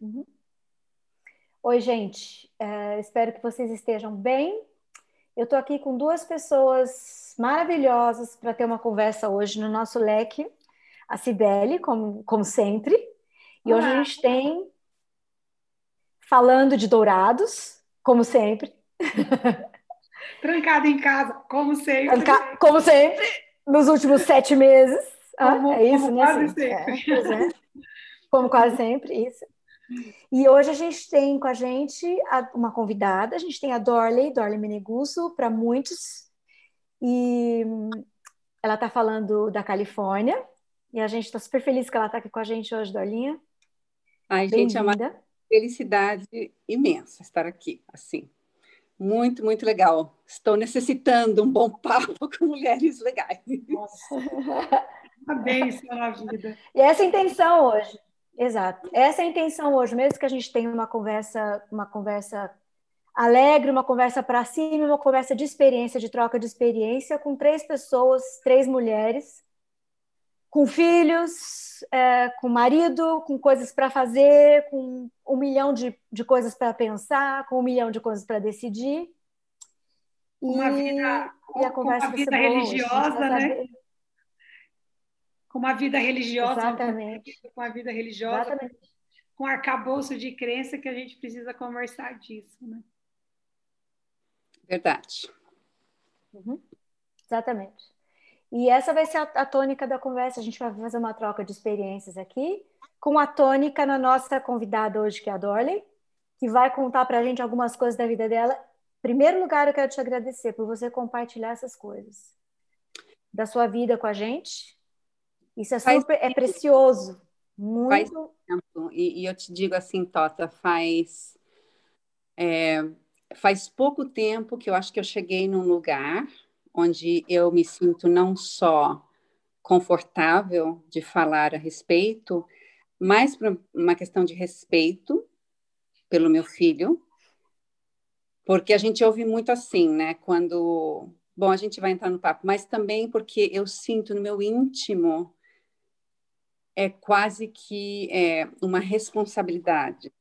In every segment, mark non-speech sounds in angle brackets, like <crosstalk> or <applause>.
Uhum. Oi, gente. É, espero que vocês estejam bem. Eu estou aqui com duas pessoas maravilhosas para ter uma conversa hoje no nosso leque. A Cibele, como, como sempre. E Olá. hoje a gente tem falando de dourados, como sempre. <laughs> Trancada em casa, como sempre. Tranca... Como sempre, nos últimos sete meses. Como, ah, é isso, como né? Quase sempre. É, é. Como quase <laughs> sempre, isso. E hoje a gente tem com a gente uma convidada, a gente tem a Dorley, Dorley Menegusso, para muitos, e ela está falando da Califórnia, e a gente está super feliz que ela está aqui com a gente hoje, Dorlinha. Ai, gente, é uma felicidade imensa estar aqui, assim. Muito, muito legal. Estou necessitando um bom papo <laughs> com mulheres legais. Nossa. Bênção na vida. E essa é a intenção hoje. Exato. Essa é a intenção hoje, mesmo que a gente tenha uma conversa, uma conversa alegre, uma conversa para cima, uma conversa de experiência, de troca de experiência, com três pessoas, três mulheres, com filhos, é, com marido, com coisas para fazer, com um milhão de, de coisas para pensar, com um milhão de coisas para decidir. Uma e, vida, e a conversa uma vida religiosa, né? Com uma vida religiosa, Exatamente. com a vida religiosa, Exatamente. com arcabouço de crença que a gente precisa conversar disso, né? Verdade. Uhum. Exatamente. E essa vai ser a, a, tônica da conversa. A gente vai fazer uma troca de experiências aqui, com a tônica na nossa convidada hoje, que é a Dorley, que vai contar para a gente algumas coisas da vida dela. Em primeiro lugar, eu quero te agradecer por você compartilhar essas coisas da sua vida com a gente, isso é super, é precioso, muito. Faz tempo. E, e, eu te digo assim, Tota, faz é, faz pouco tempo que eu acho que eu cheguei num lugar onde eu me sinto não só confortável de falar a respeito, mas por uma questão de respeito pelo meu filho, porque a gente ouve muito assim, né? Quando, bom, a gente vai entrar no papo, mas também porque eu sinto no meu íntimo é quase que é, uma responsabilidade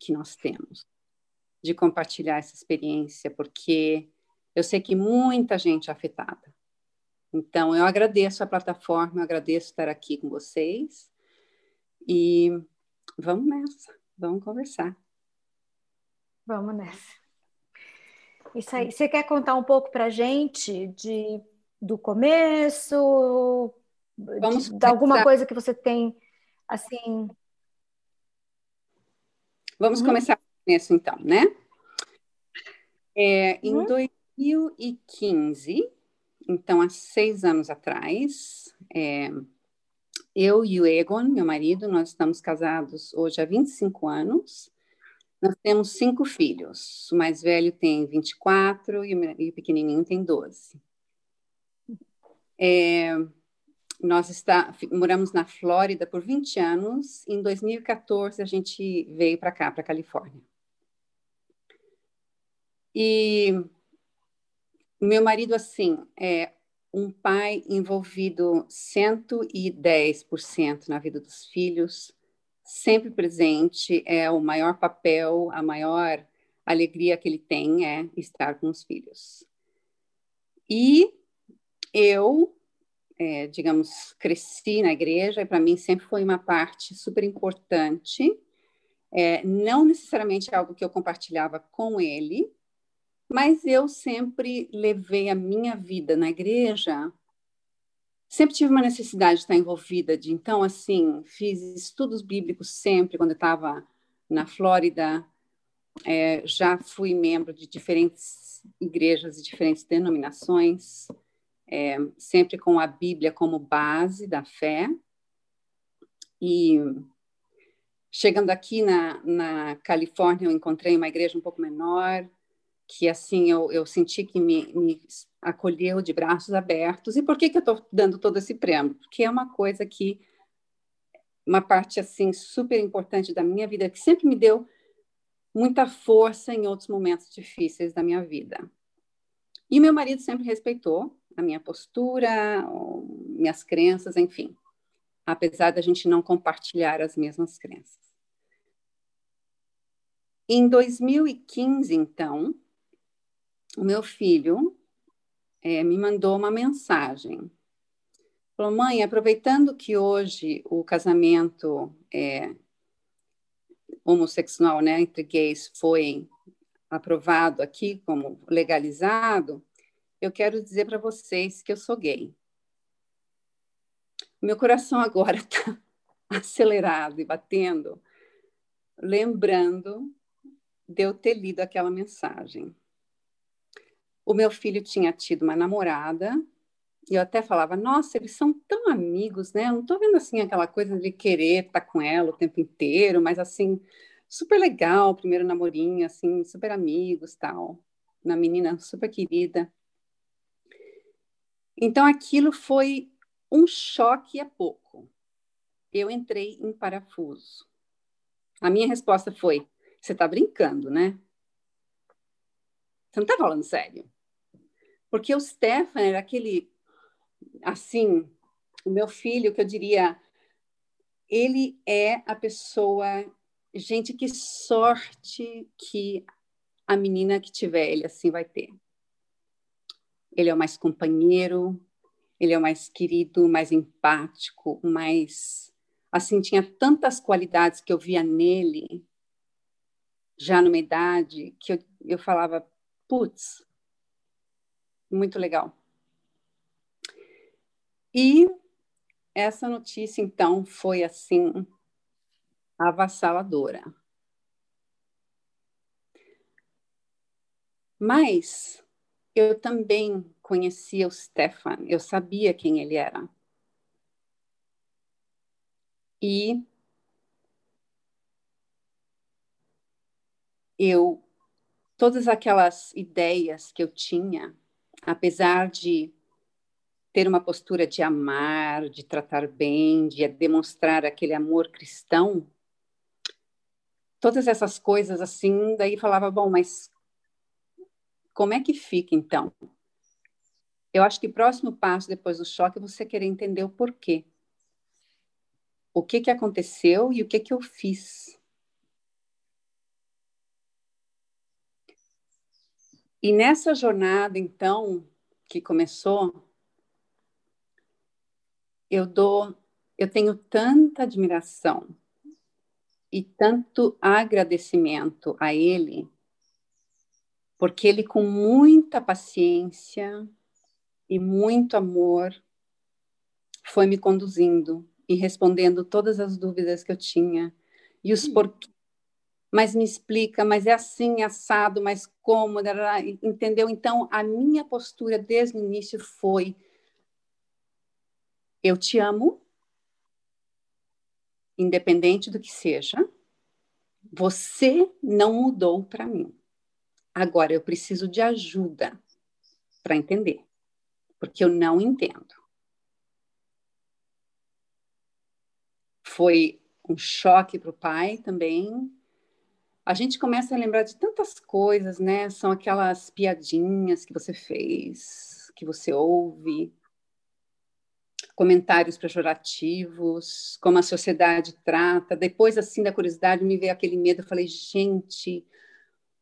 que nós temos de compartilhar essa experiência, porque eu sei que muita gente é afetada. Então, eu agradeço a plataforma, eu agradeço estar aqui com vocês e vamos nessa, vamos conversar. Vamos nessa. Isso aí. Você quer contar um pouco para gente de, do começo, Vamos de, de alguma coisa que você tem assim. Vamos uhum. começar com isso então, né? É, em uhum. 2015, então há seis anos atrás, é, eu e o Egon, meu marido, nós estamos casados hoje há 25 anos. Nós temos cinco filhos. O mais velho tem 24 e o, e o pequenininho tem 12. É, nós está, moramos na Flórida por 20 anos. Em 2014, a gente veio para cá, para Califórnia. E meu marido, assim, é um pai envolvido 110% na vida dos filhos, sempre presente, é o maior papel, a maior alegria que ele tem é estar com os filhos. E eu é, digamos, cresci na igreja e para mim sempre foi uma parte super importante. É, não necessariamente algo que eu compartilhava com ele, mas eu sempre levei a minha vida na igreja. Sempre tive uma necessidade de estar envolvida, de então, assim, fiz estudos bíblicos sempre quando eu estava na Flórida. É, já fui membro de diferentes igrejas e diferentes denominações é, sempre com a Bíblia como base da fé. E chegando aqui na, na Califórnia, eu encontrei uma igreja um pouco menor, que assim eu, eu senti que me, me acolheu de braços abertos. E por que, que eu estou dando todo esse preâmbulo? Porque é uma coisa que, uma parte assim super importante da minha vida, que sempre me deu muita força em outros momentos difíceis da minha vida. E meu marido sempre respeitou, a minha postura, minhas crenças, enfim. Apesar da gente não compartilhar as mesmas crenças. Em 2015, então, o meu filho é, me mandou uma mensagem. Falou, mãe, aproveitando que hoje o casamento é, homossexual né, entre gays foi aprovado aqui como legalizado, eu quero dizer para vocês que eu sou gay. Meu coração agora está <laughs> acelerado e batendo, lembrando de eu ter lido aquela mensagem. O meu filho tinha tido uma namorada e eu até falava, nossa, eles são tão amigos, né? Eu não estou vendo assim aquela coisa de querer estar com ela o tempo inteiro, mas assim, super legal, primeiro namorinho, assim, super amigos, tal. Uma menina super querida. Então aquilo foi um choque a pouco. Eu entrei em parafuso. A minha resposta foi: você está brincando, né? Você não está falando sério. Porque o Stefan era aquele, assim, o meu filho, que eu diria, ele é a pessoa. Gente, que sorte que a menina que tiver ele assim vai ter. Ele é o mais companheiro, ele é o mais querido, mais empático, mais. Assim, tinha tantas qualidades que eu via nele, já numa idade, que eu, eu falava, putz, muito legal. E essa notícia, então, foi assim avassaladora. Mas eu também conhecia o Stefan, eu sabia quem ele era. E eu todas aquelas ideias que eu tinha apesar de ter uma postura de amar, de tratar bem, de demonstrar aquele amor cristão, todas essas coisas assim, daí falava, bom, mas como é que fica então? Eu acho que o próximo passo depois do choque é você querer entender o porquê. O que que aconteceu e o que que eu fiz. E nessa jornada, então, que começou, eu dou, eu tenho tanta admiração e tanto agradecimento a ele, porque ele com muita paciência e muito amor foi me conduzindo e respondendo todas as dúvidas que eu tinha e os porquês mas me explica, mas é assim, assado, mas como, entendeu? Então, a minha postura desde o início foi: eu te amo, independente do que seja, você não mudou para mim. Agora eu preciso de ajuda para entender, porque eu não entendo. Foi um choque para o pai também, a gente começa a lembrar de tantas coisas, né? São aquelas piadinhas que você fez, que você ouve, comentários pejorativos, como a sociedade trata. Depois, assim, da curiosidade, me veio aquele medo. Eu falei, gente,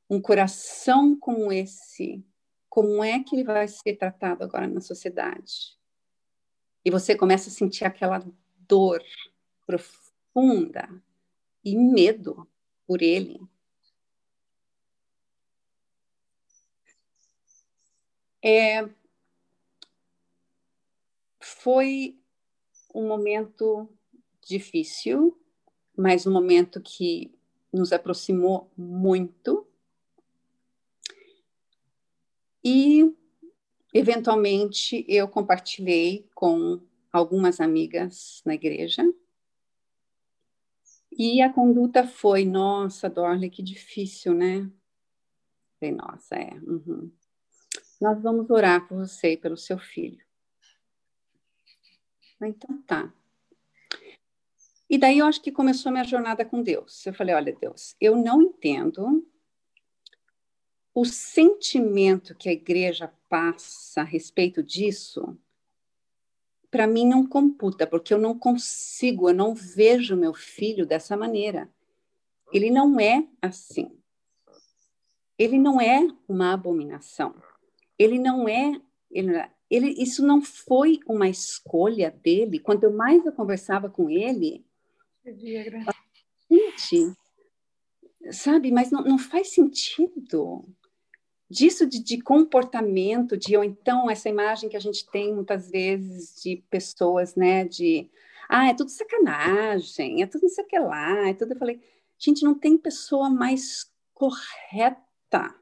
um coração como esse, como é que ele vai ser tratado agora na sociedade? E você começa a sentir aquela dor profunda e medo por ele. É, foi um momento difícil, mas um momento que nos aproximou muito. E, eventualmente, eu compartilhei com algumas amigas na igreja. E a conduta foi: nossa, Dorley, que difícil, né? Falei, nossa, é. Uhum. Nós vamos orar por você e pelo seu filho. Então tá. E daí eu acho que começou minha jornada com Deus. Eu falei: olha, Deus, eu não entendo o sentimento que a igreja passa a respeito disso. Para mim não computa, porque eu não consigo, eu não vejo meu filho dessa maneira. Ele não é assim. ele não é uma abominação. Ele não é, ele, é, ele, isso não foi uma escolha dele. Quanto mais eu conversava com ele, gente, sabe, mas não, não faz sentido disso de, de, comportamento, de ou então essa imagem que a gente tem muitas vezes de pessoas, né, de ah, é tudo sacanagem, é tudo não sei o que lá, é tudo. Eu falei, gente, não tem pessoa mais correta.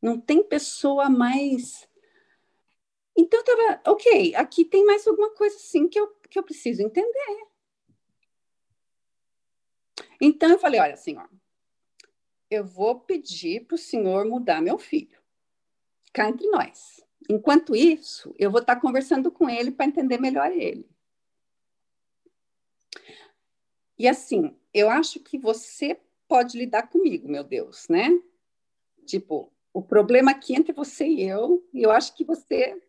Não tem pessoa mais. Então, eu tava, ok, aqui tem mais alguma coisa assim que eu, que eu preciso entender. Então, eu falei: olha, senhor, eu vou pedir para o senhor mudar meu filho. Cá entre nós. Enquanto isso, eu vou estar conversando com ele para entender melhor ele. E assim, eu acho que você pode lidar comigo, meu Deus, né? Tipo, o problema aqui entre você e eu, eu acho que você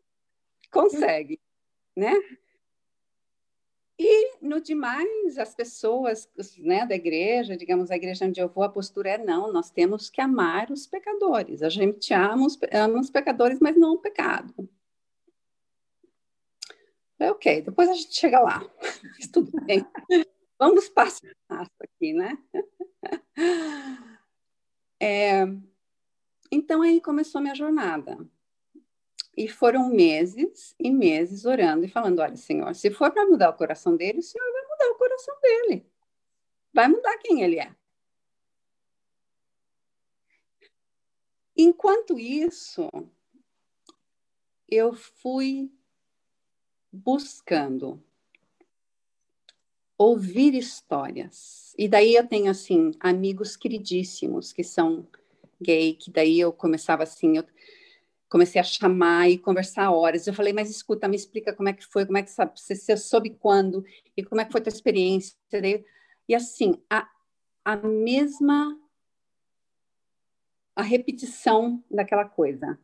consegue, né? No demais, as pessoas né, da igreja, digamos, a igreja onde eu vou, a postura é não, nós temos que amar os pecadores. A gente ama os, ama os pecadores, mas não o pecado. É ok, depois a gente chega lá. <laughs> Tudo bem. Vamos passo a passo aqui, né? <laughs> É, então aí começou a minha jornada. E foram meses e meses orando e falando: olha, Senhor, se for para mudar o coração dele, o Senhor vai mudar o coração dele. Vai mudar quem ele é. Enquanto isso, eu fui buscando ouvir histórias. E daí eu tenho assim amigos queridíssimos que são gay, que daí eu começava assim, eu comecei a chamar e conversar horas. Eu falei, mas escuta, me explica como é que foi, como é que sabe, você, você soube quando e como é que foi a tua experiência. E assim, a, a mesma a repetição daquela coisa.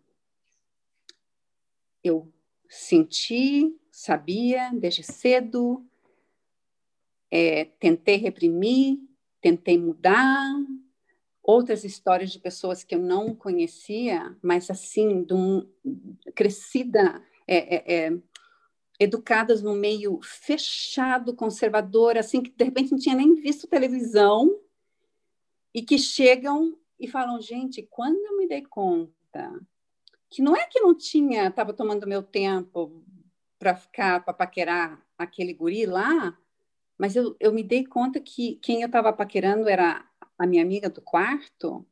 Eu senti, sabia desde cedo, é, tentei reprimir, tentei mudar, outras histórias de pessoas que eu não conhecia, mas assim, um, crescida, é, é, é, educadas no meio fechado, conservador, assim, que de repente não tinha nem visto televisão, e que chegam e falam, gente, quando eu me dei conta que não é que não tinha, estava tomando meu tempo para ficar, para paquerar aquele guri lá, mas eu, eu me dei conta que quem eu estava paquerando era a minha amiga do quarto,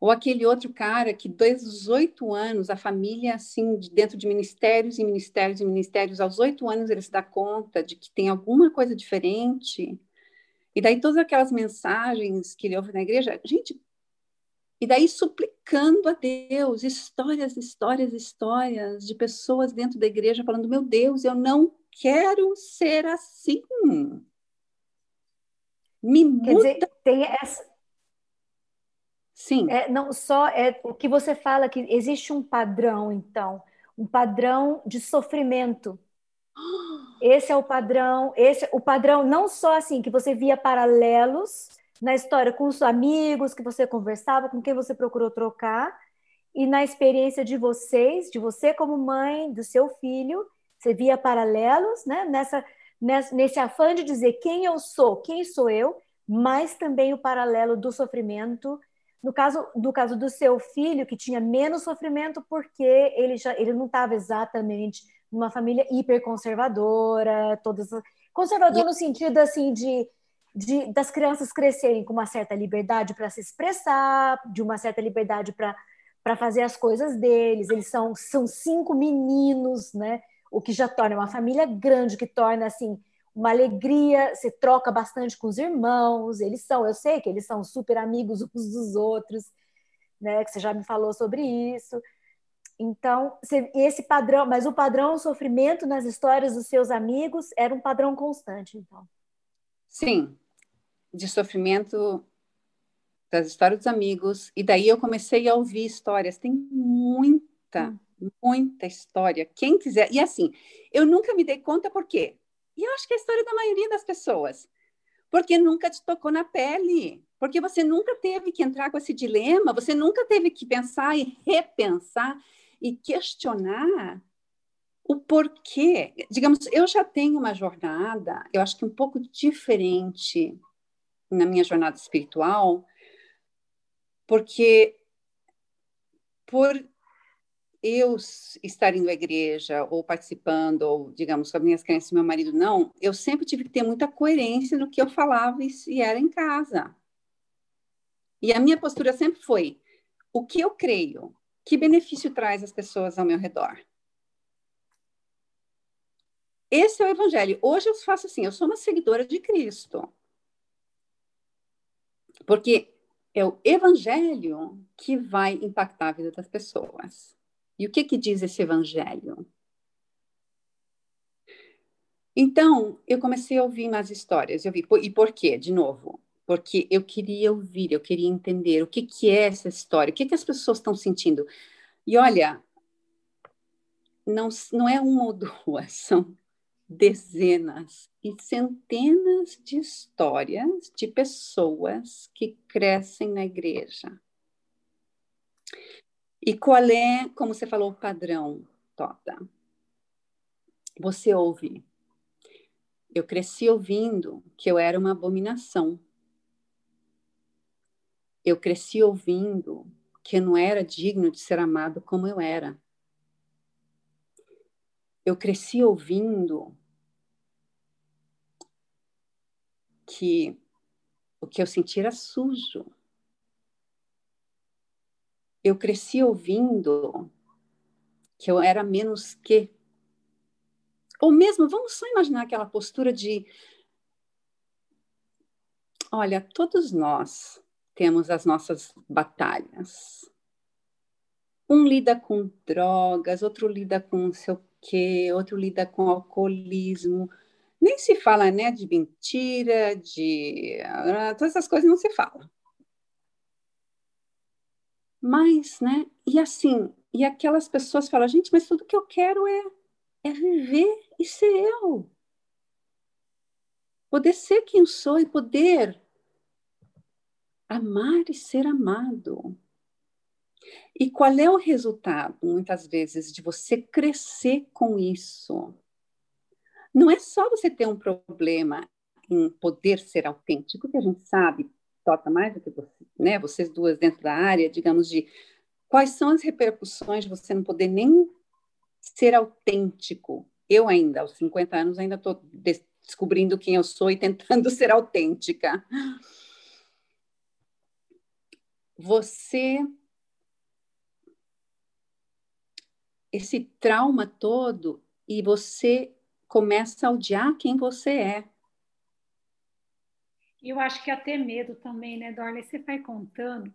ou aquele outro cara que desde os oito anos, a família, assim, dentro de ministérios e ministérios e ministérios, aos oito anos ele se dá conta de que tem alguma coisa diferente. E daí todas aquelas mensagens que ele ouve na igreja, gente, e daí suplicando a Deus, histórias, histórias, histórias de pessoas dentro da igreja falando: meu Deus, eu não quero ser assim. Me Quer muda. Dizer, tem essa. Sim. É, não só é o que você fala que existe um padrão, então, um padrão de sofrimento. <gasps> Esse é o padrão, esse o padrão não só assim que você via paralelos na história com os amigos que você conversava, com quem você procurou trocar, e na experiência de vocês, de você como mãe, do seu filho, você via paralelos, né? Nessa nesse afã de dizer quem eu sou, quem sou eu, mas também o paralelo do sofrimento. No caso do caso do seu filho, que tinha menos sofrimento porque ele já ele não estava exatamente numa família hiperconservadora, todas conservador no sentido assim de, de das crianças crescerem com uma certa liberdade para se expressar, de uma certa liberdade para para fazer as coisas deles. Eles são são cinco meninos, né? O que já torna uma família grande, que torna assim uma alegria, você troca bastante com os irmãos, eles são, eu sei que eles são super amigos uns dos outros, né? Que você já me falou sobre isso. Então, esse padrão, mas o padrão sofrimento nas histórias dos seus amigos era um padrão constante, então. Sim, de sofrimento das histórias dos amigos, e daí eu comecei a ouvir histórias. Tem muita, hum muita história. Quem quiser. E assim, eu nunca me dei conta por quê? E eu acho que é a história da maioria das pessoas. Porque nunca te tocou na pele. Porque você nunca teve que entrar com esse dilema, você nunca teve que pensar e repensar e questionar o porquê. Digamos, eu já tenho uma jornada, eu acho que um pouco diferente na minha jornada espiritual, porque por eu estar indo à igreja ou participando, ou digamos, com as minhas crenças e meu marido não, eu sempre tive que ter muita coerência no que eu falava e era em casa. E a minha postura sempre foi: o que eu creio, que benefício traz às pessoas ao meu redor? Esse é o evangelho. Hoje eu faço assim, eu sou uma seguidora de Cristo. Porque é o evangelho que vai impactar a vida das pessoas. E o que que diz esse evangelho? Então, eu comecei a ouvir mais histórias. Eu vi, e por quê? De novo, porque eu queria ouvir, eu queria entender o que, que é essa história, o que, que as pessoas estão sentindo. E olha, não, não é uma ou duas, <laughs> são dezenas e centenas de histórias de pessoas que crescem na igreja. E qual é, como você falou, o padrão, Tota? Você ouve. Eu cresci ouvindo que eu era uma abominação. Eu cresci ouvindo que eu não era digno de ser amado como eu era eu cresci ouvindo que o que eu sentia era sujo. Eu cresci ouvindo que eu era menos que. Ou mesmo, vamos só imaginar aquela postura de: olha, todos nós temos as nossas batalhas. Um lida com drogas, outro lida com seu quê, outro lida com alcoolismo. Nem se fala né, de mentira, de. Ah, todas essas coisas não se fala. Mas, né? E assim, e aquelas pessoas falam, gente, mas tudo que eu quero é, é viver e ser eu. Poder ser quem eu sou e poder amar e ser amado. E qual é o resultado, muitas vezes, de você crescer com isso? Não é só você ter um problema em poder ser autêntico, que a gente sabe, Tota, mais do que você, né? Vocês duas dentro da área, digamos, de quais são as repercussões de você não poder nem ser autêntico. Eu ainda, aos 50 anos, ainda estou descobrindo quem eu sou e tentando <laughs> ser autêntica. Você esse trauma todo e você começa a odiar quem você é. Eu acho que até medo também, né, Dorley? Você vai contando.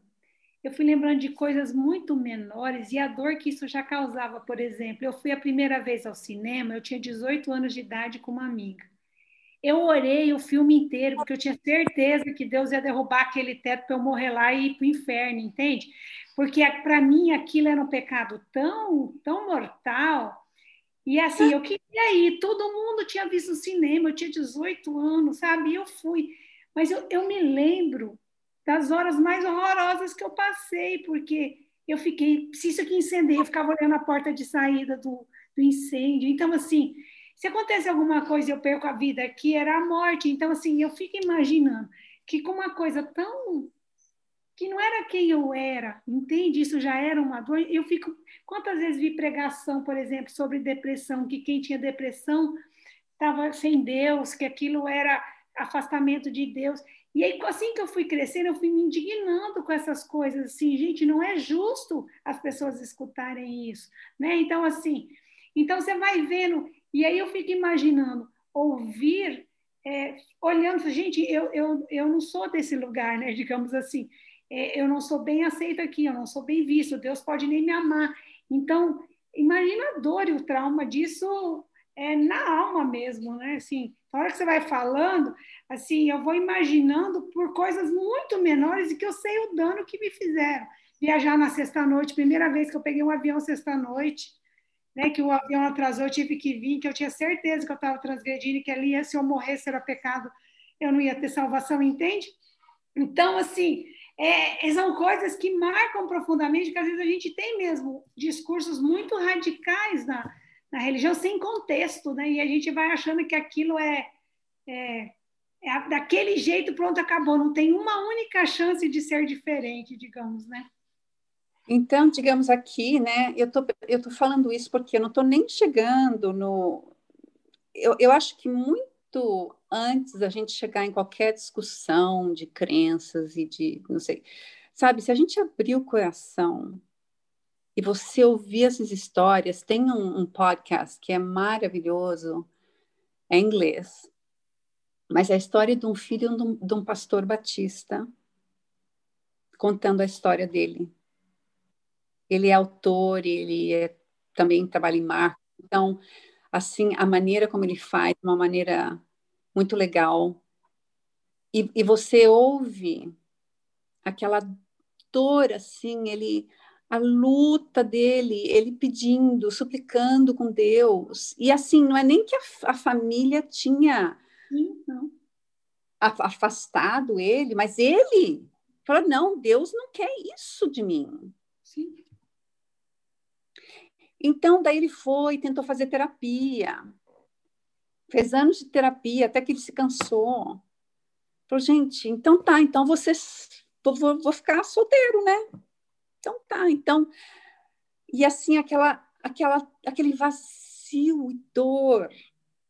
Eu fui lembrando de coisas muito menores e a dor que isso já causava, por exemplo. Eu fui a primeira vez ao cinema, eu tinha 18 anos de idade com uma amiga. Eu orei o filme inteiro, porque eu tinha certeza que Deus ia derrubar aquele teto para eu morrer lá e ir para o inferno, entende? Porque para mim aquilo era um pecado tão, tão mortal. E assim, eu queria ir, todo mundo tinha visto o cinema, eu tinha 18 anos, sabe? E eu fui. Mas eu, eu me lembro das horas mais horrorosas que eu passei, porque eu fiquei, se isso aqui incendeia, eu ficava olhando a porta de saída do, do incêndio. Então, assim, se acontece alguma coisa e eu perco a vida aqui, era a morte. Então, assim, eu fico imaginando que com uma coisa tão que não era quem eu era, entende? Isso já era uma dor. Eu fico. Quantas vezes vi pregação, por exemplo, sobre depressão, que quem tinha depressão estava sem Deus, que aquilo era afastamento de Deus. E aí, assim que eu fui crescendo, eu fui me indignando com essas coisas. Assim, gente, não é justo as pessoas escutarem isso, né? Então, assim, então você vai vendo. E aí eu fico imaginando ouvir, é, olhando, gente, eu, eu, eu não sou desse lugar, né? <laughs> Digamos assim é, eu não sou bem aceito aqui, eu não sou bem visto, Deus pode nem me amar. Então, imagina a dor e o trauma disso é, na alma mesmo, né? Assim, na hora que você vai falando, assim, eu vou imaginando por coisas muito menores e que eu sei o dano que me fizeram. Viajar na sexta-noite, primeira vez que eu peguei um avião sexta-noite, né, que o avião atrasou, eu tive que vir, que eu tinha certeza que eu estava transgredindo e que ali, se eu morresse, era pecado, eu não ia ter salvação, entende? Então, assim, é, são coisas que marcam profundamente, que às vezes a gente tem mesmo discursos muito radicais na, na religião, sem contexto, né? E a gente vai achando que aquilo é, é, é daquele jeito, pronto, acabou. Não tem uma única chance de ser diferente, digamos, né? Então, digamos aqui, né, eu tô, eu tô falando isso porque eu não tô nem chegando no... Eu, eu acho que muito antes da gente chegar em qualquer discussão de crenças e de, não sei, sabe, se a gente abrir o coração e você ouvir essas histórias, tem um, um podcast que é maravilhoso, é em inglês, mas é a história de um filho de um, de um pastor batista contando a história dele. Ele é autor, ele é, também trabalha em marketing, então, assim, a maneira como ele faz, uma maneira muito legal. E, e você ouve aquela dor, assim, ele a luta dele, ele pedindo, suplicando com Deus. E assim, não é nem que a, a família tinha Sim, afastado ele, mas ele falou: não, Deus não quer isso de mim. Sim. Então, daí ele foi, tentou fazer terapia. Fez anos de terapia, até que ele se cansou. Falou, gente, então tá, então vocês. Vou, vou ficar solteiro, né? Então tá, então. E assim, aquela, aquela, aquele vazio e dor.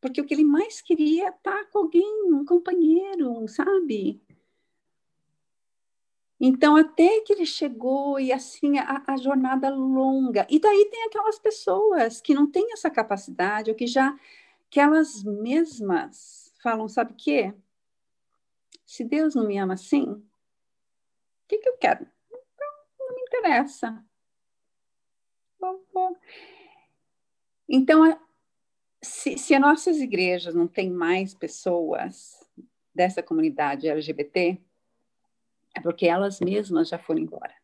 Porque o que ele mais queria é estar com alguém, um companheiro, sabe? Então, até que ele chegou, e assim, a, a, jornada longa. E daí tem aquelas pessoas que não têm essa capacidade, ou que já que elas mesmas falam, sabe o quê? Se Deus não me ama assim, o que, que eu quero? Interessa. Então, se, se as nossas igrejas não têm mais pessoas dessa comunidade LGBT, é porque elas mesmas já foram embora.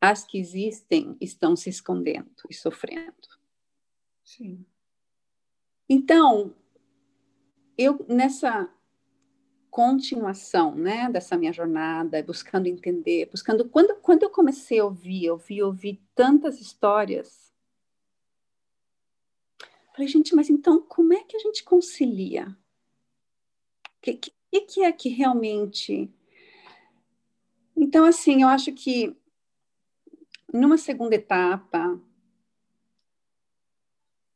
As que existem estão se escondendo e sofrendo. Sim. Então, eu nessa continuação, né, dessa minha jornada, buscando entender, buscando quando quando eu comecei a ouvir, ouvir, ouvir tantas histórias, falei, gente, mas então como é que a gente concilia? O que, que, que é que realmente então, assim, eu acho que numa segunda etapa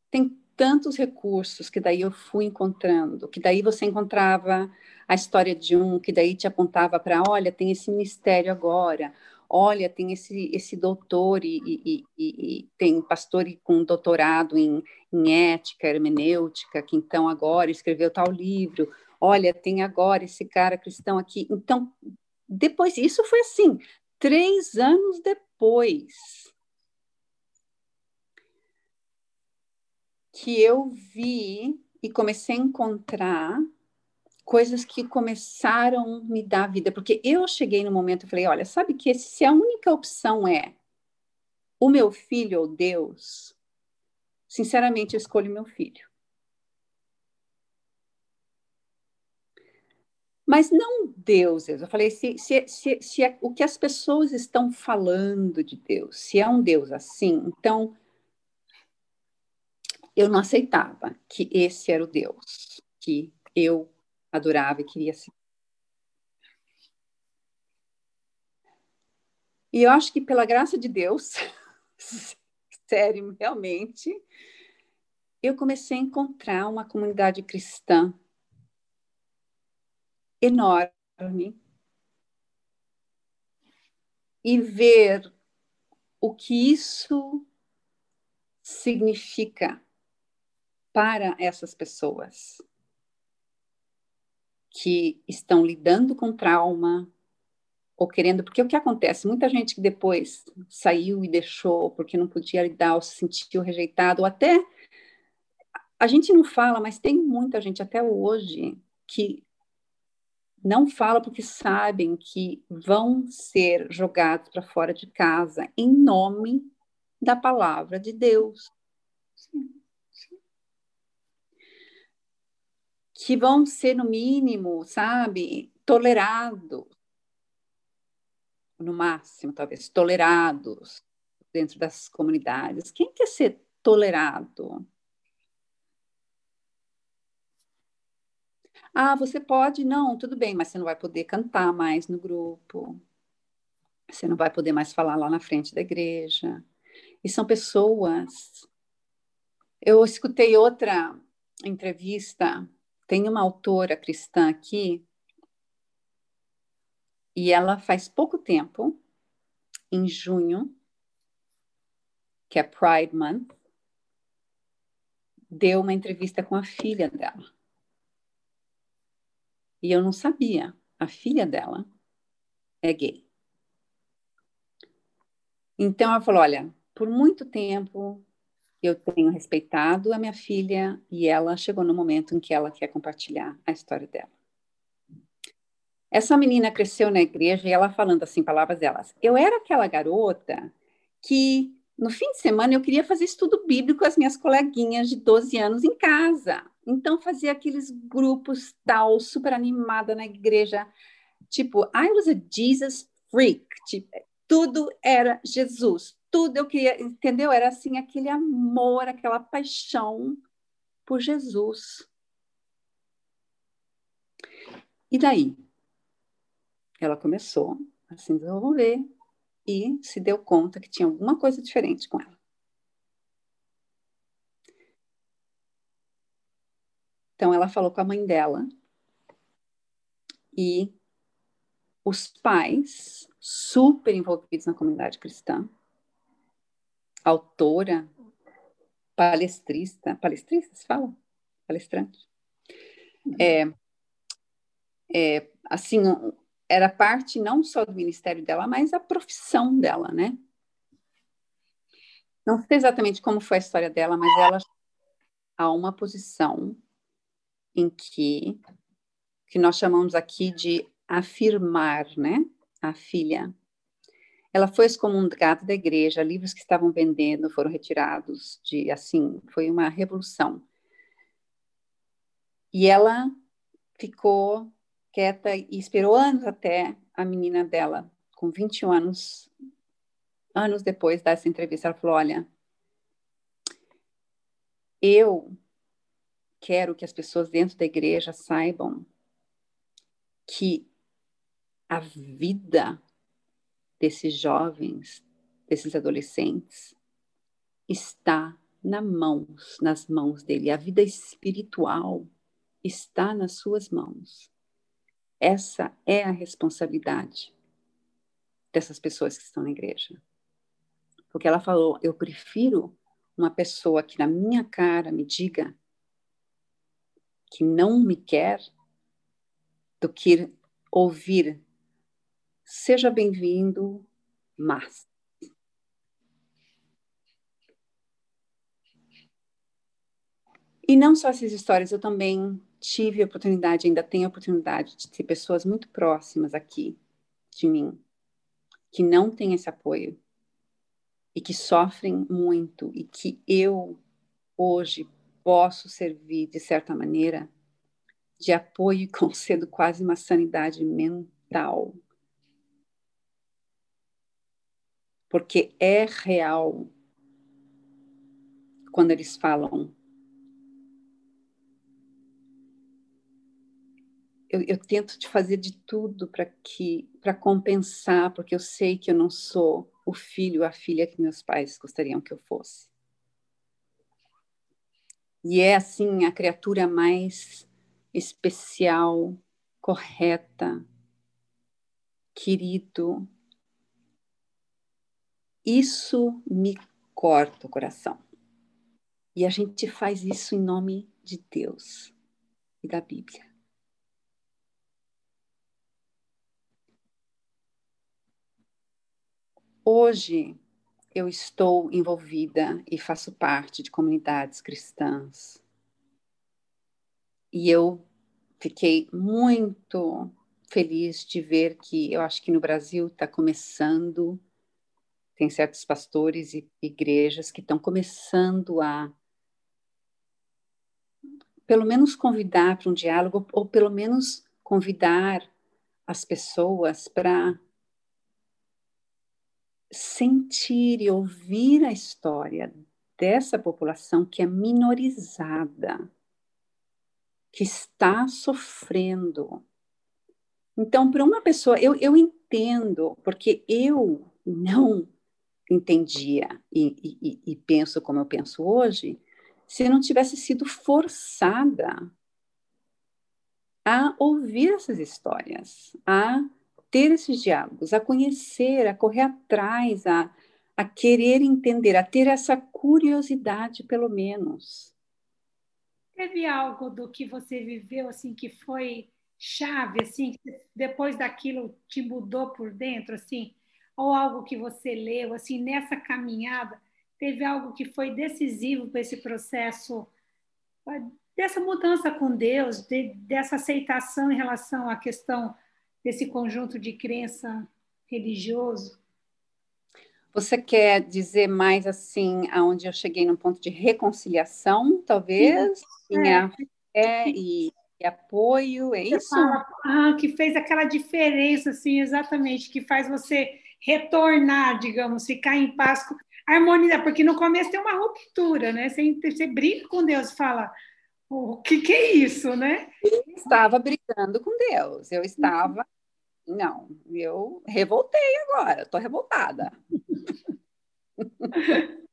tem tantos recursos que daí eu fui encontrando, que daí você encontrava a história de um, que daí te apontava para, olha, tem esse ministério agora, olha, tem esse, esse doutor e, e, e, e tem pastor com doutorado em, em ética, hermenêutica, que então agora escreveu tal livro, olha, tem agora esse cara cristão aqui. Então, depois, isso foi assim, três anos depois que eu vi e comecei a encontrar coisas que começaram me dar vida, porque eu cheguei no momento e falei, olha, sabe que se a única opção é o meu filho ou Deus, sinceramente eu escolho meu filho. Mas não Deus, eu falei, se, se, se, se é, o que as pessoas estão falando de Deus, se é um Deus assim, então eu não aceitava que esse era o Deus que eu adorava e queria ser. E eu acho que pela graça de Deus, <laughs> sério, realmente, eu comecei a encontrar uma comunidade cristã enorme e ver o que isso significa para essas pessoas que estão lidando com trauma ou querendo, porque o que acontece? Muita gente que depois saiu e deixou porque não podia lidar ou se sentiu rejeitado, ou até a gente não fala, mas tem muita gente até hoje que não fala porque sabem que vão ser jogados para fora de casa em nome da palavra de Deus. Sim. Que vão ser, no mínimo, sabe, tolerados. no máximo, talvez, tolerados dentro das comunidades. Quem quer ser tolerado? Ah, você pode? Não, tudo bem, mas você não vai poder cantar mais no grupo. Você não vai poder mais falar lá na frente da igreja. E são pessoas. Eu escutei outra entrevista, tem uma autora cristã aqui, e ela faz pouco tempo, em junho, que é Pride Month, deu uma entrevista com a filha dela. E eu não sabia. A filha dela é gay. Então ela falou: olha, por muito tempo eu tenho respeitado a minha filha e ela chegou no momento em que ela quer compartilhar a história dela. Essa menina cresceu na igreja e ela falando assim, palavras delas. Eu era aquela garota que no fim de semana eu queria fazer estudo bíblico com as minhas coleguinhas de 12 anos em casa. Então fazia aqueles grupos tal, super animada na igreja, tipo, I was a Jesus freak, tipo, tudo era Jesus, tudo eu queria, entendeu? Era assim aquele amor, aquela paixão por Jesus. E daí? Ela começou a se desenvolver e se deu conta que tinha alguma coisa diferente com ela. Então, ela falou com a mãe dela e os pais, super envolvidos na comunidade cristã, autora, palestrista, palestrista se fala? Palestrante. É, é, assim, era parte não só do ministério dela, mas a profissão dela, né? Não sei exatamente como foi a história dela, mas ela há uma posição em que que nós chamamos aqui de afirmar, né? A filha. Ela foi excomungada da igreja, livros que estavam vendendo foram retirados de assim, foi uma revolução. E ela ficou quieta e esperou anos até a menina dela, com 21 anos, anos depois dessa entrevista, ela falou: "Olha, eu quero que as pessoas dentro da igreja saibam que a vida desses jovens, desses adolescentes, está na mãos, nas mãos dele. A vida espiritual está nas suas mãos. Essa é a responsabilidade dessas pessoas que estão na igreja. Porque ela falou: eu prefiro uma pessoa que na minha cara me diga que não me quer do que ouvir seja bem-vindo, mas. E não só essas histórias, eu também tive a oportunidade, ainda tenho a oportunidade de ter pessoas muito próximas aqui de mim, que não têm esse apoio e que sofrem muito e que eu hoje posso servir, de certa maneira, de apoio e <laughs> concedo quase uma sanidade mental. Porque é real quando eles falam. Eu, eu tento de fazer de tudo para que para compensar, porque eu sei que eu não sou o filho, a filha que meus pais gostariam que eu fosse. E é assim a criatura mais especial, correta, querido. Isso me corta o coração. E a gente faz isso em nome de Deus e da Bíblia. Hoje, eu estou envolvida e faço parte de comunidades cristãs. E eu fiquei muito feliz de ver que eu acho que no Brasil está começando, tem certos pastores e igrejas que estão começando a pelo menos convidar para um diálogo, ou pelo menos convidar as pessoas para sentir e ouvir a história dessa população que é minorizada, que está sofrendo. Então, para uma pessoa, eu, eu entendo, porque eu não entendia e, e, e penso como eu penso hoje, se não tivesse sido forçada a ouvir essas histórias, a ter esses diálogos, a conhecer, a correr atrás, a, a querer entender, a ter essa curiosidade, pelo menos. Teve algo do que você viveu assim que foi chave, assim, depois daquilo te mudou por dentro, assim, ou algo que você leu, assim, nessa caminhada, teve algo que foi decisivo para esse processo dessa mudança com Deus, de, dessa aceitação em relação à questão desse conjunto de crença religioso? Você quer dizer mais assim, aonde eu cheguei num ponto de reconciliação, talvez? Sim. É. fé e, e, apoio, é você isso? Fala, ah, que fez aquela diferença, assim, exatamente, que faz você retornar, digamos, ficar em paz, harmonizar, porque no começo tem uma ruptura, né? Você, você briga com Deus, fala, o que, que é isso, né? Eu estava brigando com Deus, eu estava. Não, eu revoltei agora, estou revoltada. <laughs>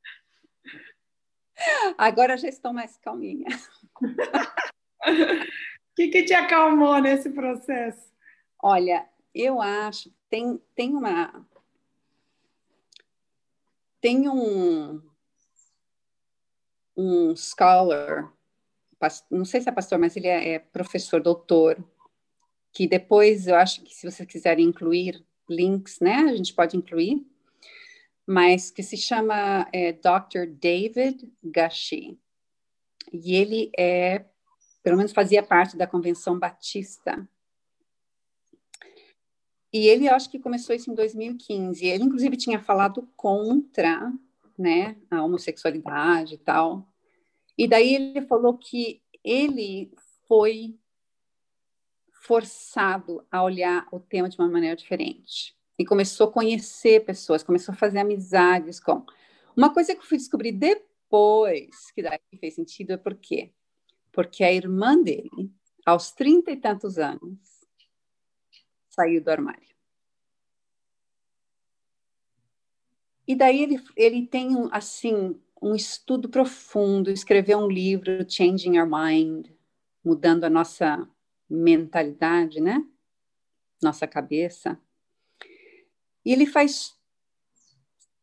agora já estou mais calminha. O <laughs> que, que te acalmou nesse processo? Olha, eu acho tem tem uma tem um um scholar não sei se é pastor, mas ele é, é professor, doutor, que depois eu acho que se você quiser incluir links, né, a gente pode incluir, mas que se chama é, Dr. David Gashi. E ele é, pelo menos fazia parte da Convenção Batista. E ele, acho que começou isso em 2015. Ele, inclusive, tinha falado contra né, a homossexualidade e tal. E daí ele falou que ele foi forçado a olhar o tema de uma maneira diferente. E começou a conhecer pessoas, começou a fazer amizades com. Uma coisa que eu fui descobrir depois, que daí fez sentido, é por quê? Porque a irmã dele, aos trinta e tantos anos, saiu do armário. E daí ele, ele tem, assim, um estudo profundo, escrever um livro, Changing Our Mind, mudando a nossa mentalidade, né? Nossa cabeça. E ele faz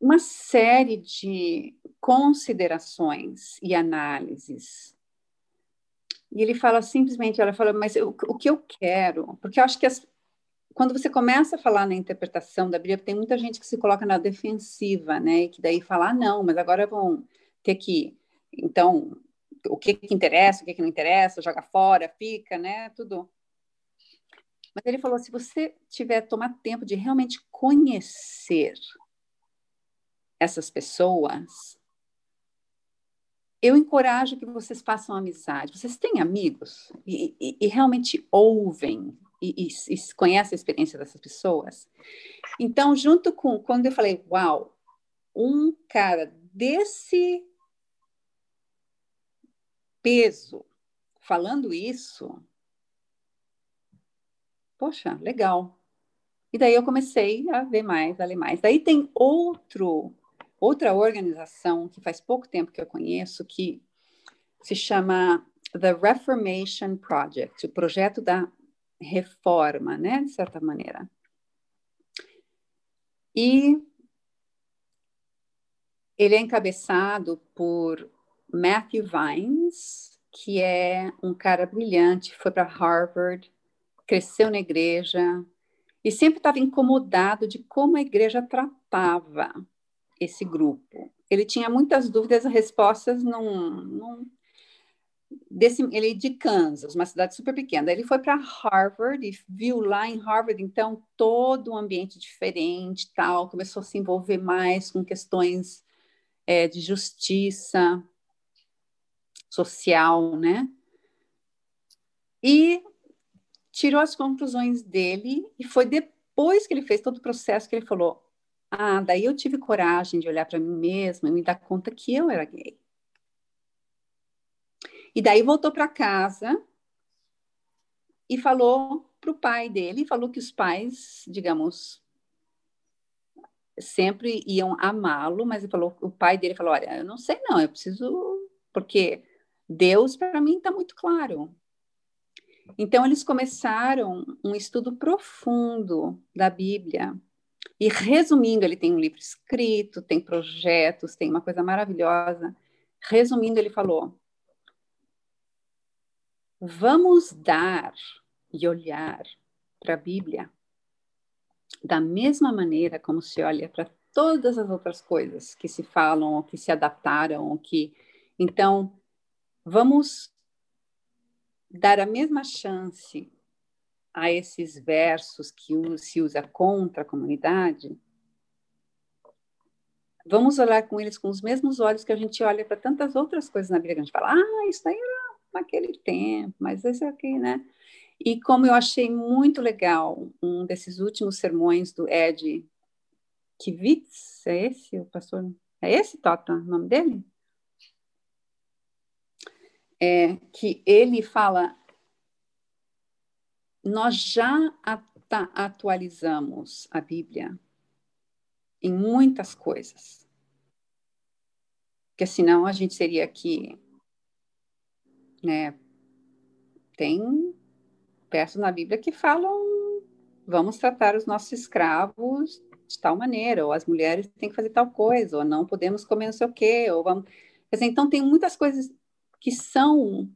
uma série de considerações e análises. E ele fala simplesmente, ela fala, mas eu, o que eu quero, porque eu acho que as, quando você começa a falar na interpretação da Bíblia, tem muita gente que se coloca na defensiva, né? E que daí fala, ah, não, mas agora vão ter que, então, o que, que interessa, o que, que não interessa, joga fora, fica, né? Tudo. Mas ele falou: se você tiver tomar tempo de realmente conhecer essas pessoas, eu encorajo que vocês façam amizade. Vocês têm amigos e, e, e realmente ouvem e, e, e conhece a experiência dessas pessoas. Então, junto com quando eu falei, uau, um cara desse peso falando isso, poxa, legal. E daí eu comecei a ver mais, a ler mais. Daí tem outro, outra organização que faz pouco tempo que eu conheço que se chama The Reformation Project, o projeto da reforma, né, de certa maneira. E ele é encabeçado por Matthew Vines, que é um cara brilhante, foi para Harvard, cresceu na igreja e sempre estava incomodado de como a igreja tratava esse grupo. Ele tinha muitas dúvidas, as respostas não, não desse, ele é de Kansas, uma cidade super pequena. Ele foi para Harvard e viu lá em Harvard, então, todo um ambiente diferente, tal. Começou a se envolver mais com questões é, de justiça social, né? E tirou as conclusões dele e foi depois que ele fez todo o processo que ele falou: Ah, daí eu tive coragem de olhar para mim mesma e me dar conta que eu era gay. E daí voltou para casa e falou para o pai dele, falou que os pais, digamos, sempre iam amá-lo, mas ele falou, o pai dele falou, olha, eu não sei não, eu preciso, porque Deus para mim está muito claro. Então eles começaram um estudo profundo da Bíblia. E resumindo, ele tem um livro escrito, tem projetos, tem uma coisa maravilhosa. Resumindo, ele falou: Vamos dar e olhar para a Bíblia da mesma maneira como se olha para todas as outras coisas que se falam, ou que se adaptaram, ou que. Então, vamos dar a mesma chance a esses versos que se usa contra a comunidade, vamos olhar com eles com os mesmos olhos que a gente olha para tantas outras coisas na Bíblia. A gente fala, ah, isso aí naquele tempo, mas esse aqui, né? E como eu achei muito legal um desses últimos sermões do Ed Kivitz, é esse o pastor? É esse, Tota, o nome dele? É, que ele fala, nós já atualizamos a Bíblia em muitas coisas, porque senão a gente seria aqui, né? Tem versos na Bíblia que falam vamos tratar os nossos escravos de tal maneira, ou as mulheres têm que fazer tal coisa, ou não podemos comer não sei o quê, ou vamos... Quer dizer, então tem muitas coisas que são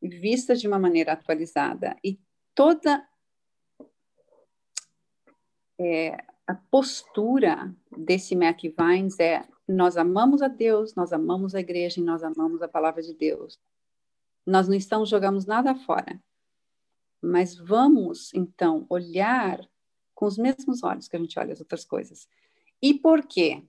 vistas de uma maneira atualizada e toda é, a postura desse Mac Vines é nós amamos a Deus, nós amamos a igreja e nós amamos a palavra de Deus. Nós não estamos jogamos nada fora. Mas vamos, então, olhar com os mesmos olhos que a gente olha as outras coisas. E por quê?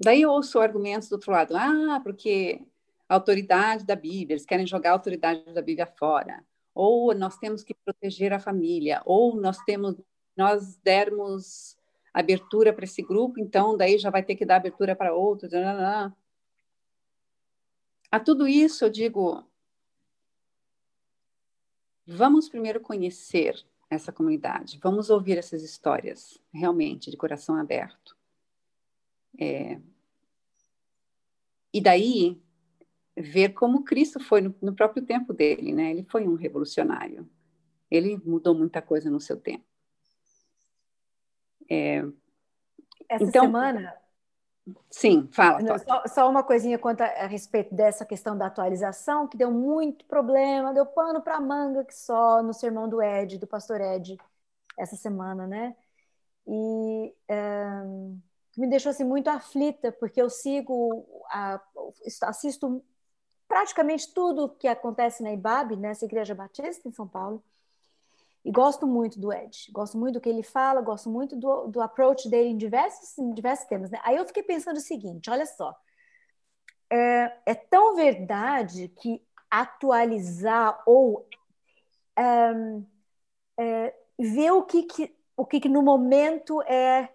Daí eu ouço argumentos do outro lado. Ah, porque a autoridade da Bíblia, eles querem jogar a autoridade da Bíblia fora. Ou nós temos que proteger a família. Ou nós temos, nós dermos abertura para esse grupo, então daí já vai ter que dar abertura para outros. A tudo isso eu digo, Vamos primeiro conhecer essa comunidade, vamos ouvir essas histórias, realmente, de coração aberto. É... E daí, ver como Cristo foi no, no, próprio tempo dele, né? Ele foi um revolucionário. Ele mudou muita coisa no seu tempo. É... Essa então, semana Sim, fala. só, só, uma coisinha quanto a, a, respeito dessa questão da atualização, que deu muito problema, deu pano para manga que só no sermão do Ed, do pastor Ed, essa semana, né? E é, me deixou assim muito aflita, porque eu sigo, a, assisto praticamente tudo que acontece na IBAB, nessa igreja batista em São Paulo, e gosto muito do Ed, gosto muito do que ele fala, gosto muito do, do approach dele em diversos, em diversos temas. Né? Aí eu fiquei pensando o seguinte: olha só, é, é tão verdade que atualizar ou é, é, ver o que, que, o que, que no momento é,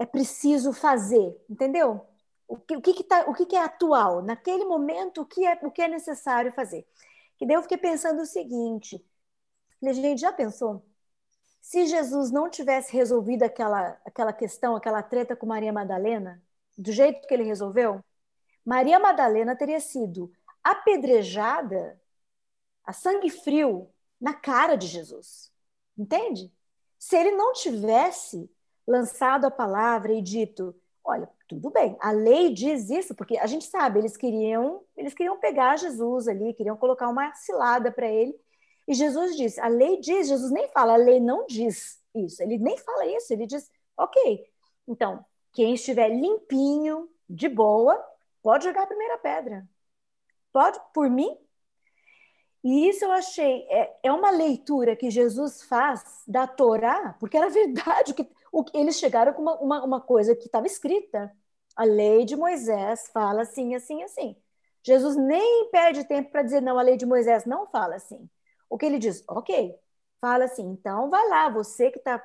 é preciso fazer, entendeu? O que, o, que, que, tá, o que, que é atual, naquele momento, o que é, o que é necessário fazer. Que daí eu fiquei pensando o seguinte Falei, gente, já pensou? Se Jesus não tivesse resolvido aquela, aquela questão, aquela treta com Maria Madalena, do jeito que ele resolveu, Maria Madalena teria sido apedrejada a sangue frio na cara de Jesus. Entende? Se ele não tivesse lançado a palavra e dito, olha, tudo bem, a lei diz isso, porque a gente sabe, eles queriam, eles queriam pegar Jesus ali, queriam colocar uma cilada para ele, e Jesus diz, a lei diz, Jesus nem fala, a lei não diz isso, ele nem fala isso, ele diz, ok, então, quem estiver limpinho, de boa, pode jogar a primeira pedra. Pode, por mim. E isso eu achei, é, é uma leitura que Jesus faz da Torá, porque era <laughs> verdade, que o, eles chegaram com uma, uma, uma coisa que estava escrita. A lei de Moisés fala assim, assim, assim. Jesus nem perde tempo para dizer, não, a lei de Moisés não fala assim. O que ele diz? Ok, fala assim, então vai lá, você que está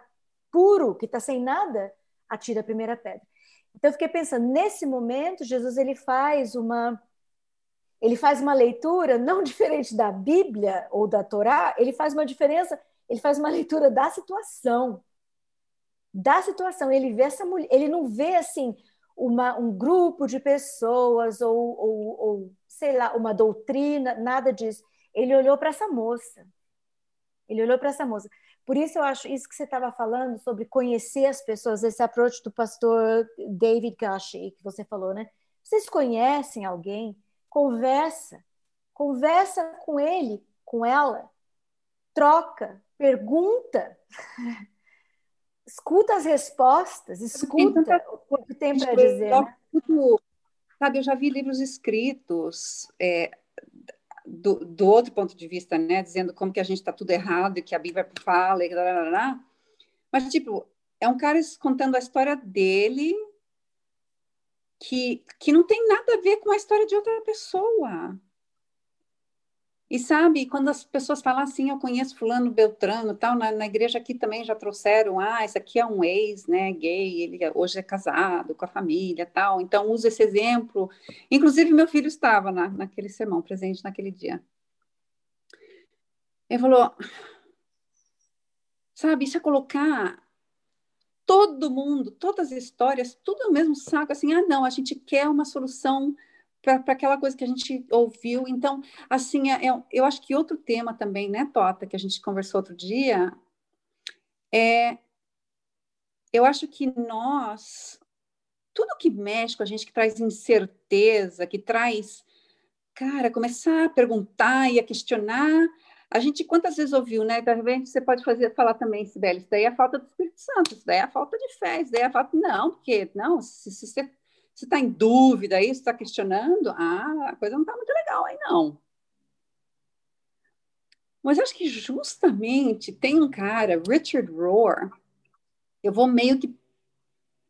puro, que está sem nada, atira a primeira pedra. Então eu fiquei pensando, nesse momento Jesus ele faz uma ele faz uma leitura não <laughs> diferente da Bíblia ou da Torá, ele faz uma diferença, ele faz uma leitura da situação. Da situação, ele vê essa mulher, ele não vê assim uma, um grupo de pessoas ou, ou, ou sei lá, uma doutrina, nada disso. Ele olhou para essa moça. Ele olhou para essa moça. Por isso eu acho isso que você estava falando sobre conhecer as pessoas, esse approach do pastor David Gashi que você falou, né? Vocês conhecem alguém? Conversa, conversa com ele, com ela, troca, pergunta, <laughs> escuta as respostas, escuta o que tem para dizer. Né? Sabe, eu já vi livros escritos é, do, do, outro ponto de vista, né, dizendo como que a gente está tudo errado e que a Bíblia fala e blá. mas tipo é um cara contando a história dele que, que não tem nada a ver com a história de outra pessoa. E sabe, quando as pessoas falam assim, eu conheço fulano Beltrano, tal, na, na, igreja aqui também já trouxeram, ah, esse aqui é um ex, né, gay, ele hoje é casado com a família, tal, então uso esse exemplo. Inclusive, meu filho estava na, naquele sermão, presente naquele dia. Ele falou, sabe, isso é colocar todo mundo, todas as histórias, tudo no mesmo saco, assim, ah, não, a gente quer uma solução para aquela coisa que a gente ouviu. Então, assim, é, é, eu acho que outro tema também, né, Tota, que a gente conversou outro dia, é. Eu acho que nós, tudo que mexe com a gente, que traz incerteza, que traz, cara, começar a perguntar e a questionar, a gente quantas vezes ouviu, né? De repente você pode fazer, falar também, Sibeli, isso daí é a falta do Espírito Santo, isso daí é a falta de fé, isso daí é a falta. Não, porque, não, se, se você está em dúvida aí, está questionando, ah, a coisa não está muito legal aí, não. Mas acho que justamente tem um cara, Richard Rohr, eu vou meio que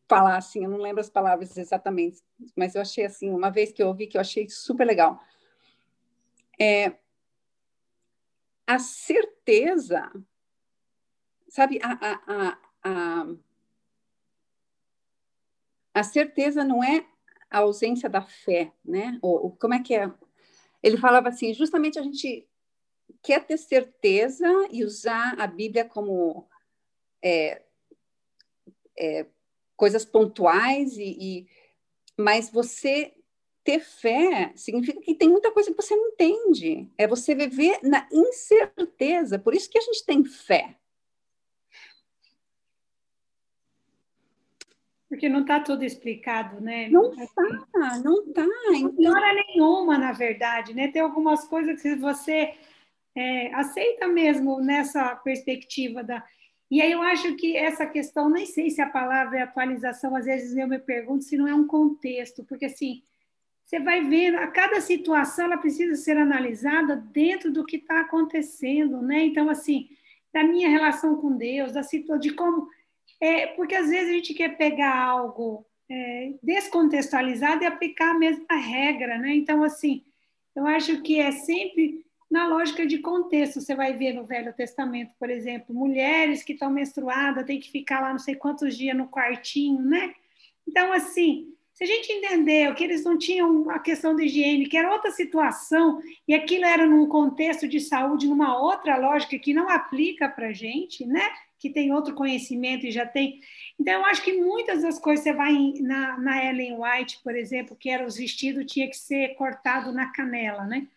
falar assim, eu não lembro as palavras exatamente, mas eu achei assim, uma vez que eu ouvi, que eu achei super legal. É, a certeza, sabe, a, a, a, a, certeza não é a ausência da fé, né? Ou, como é que é? Ele falava assim, justamente a gente quer ter certeza e usar a Bíblia como é, é, coisas pontuais e, e mas você ter fé significa que tem muita coisa que você não entende. É você viver na incerteza. Por isso que a gente tem fé. Porque não está tudo explicado, né? Não está, não está. Não tem hora nenhuma, na verdade, né? Tem algumas coisas que você é, aceita mesmo nessa perspectiva da. E aí eu acho que essa questão, nem sei se a palavra é atualização, às vezes eu me pergunto se não é um contexto, porque assim, você vai ver, a cada situação ela precisa ser analisada dentro do que está acontecendo, né? Então, assim, da minha relação com Deus, da situação, de como. É, porque às vezes a gente quer pegar algo é, descontextualizado e aplicar a mesma regra, né? Então, assim, eu acho que é sempre na lógica de contexto. Você vai ver no Velho Testamento, por exemplo, mulheres que estão menstruadas têm que ficar lá não sei quantos dias no quartinho, né? Então, assim, se a gente entendeu que eles não tinham a questão da higiene, que era outra situação, e aquilo era num contexto de saúde, numa outra lógica que não aplica para a gente, né? Que tem outro conhecimento e já tem. Então, eu acho que muitas das coisas, você vai na, na Ellen White, por exemplo, que era os vestidos, tinha que ser cortado na canela, né?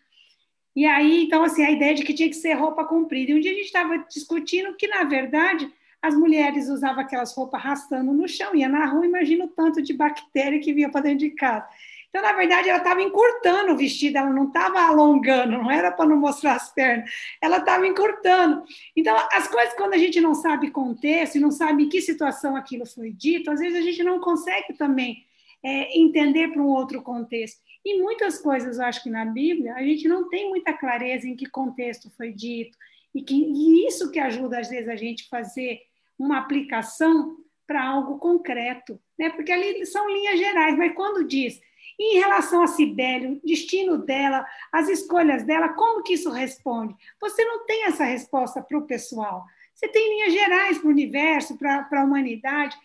E aí, então, assim, a ideia de que tinha que ser roupa comprida. E um dia a gente estava discutindo que, na verdade, as mulheres usavam aquelas roupas arrastando no chão, ia na rua, imagina o tanto de bactéria que vinha para dentro de casa. Então, na verdade, ela estava encurtando o vestido, ela não estava alongando, não era para não mostrar as pernas, ela estava encurtando. Então, as coisas, quando a gente não sabe contexto não sabe em que situação aquilo foi dito, às vezes a gente não consegue também é, entender para um outro contexto. E muitas coisas, eu acho que na Bíblia, a gente não tem muita clareza em que contexto foi dito, e, que, e isso que ajuda, às vezes, a gente fazer uma aplicação para algo concreto, né? Porque ali são linhas gerais, mas quando diz em relação a Sibélio, o destino dela, as escolhas dela, como que isso responde? Você não tem essa resposta para o pessoal. Você tem linhas gerais para o universo, para a humanidade.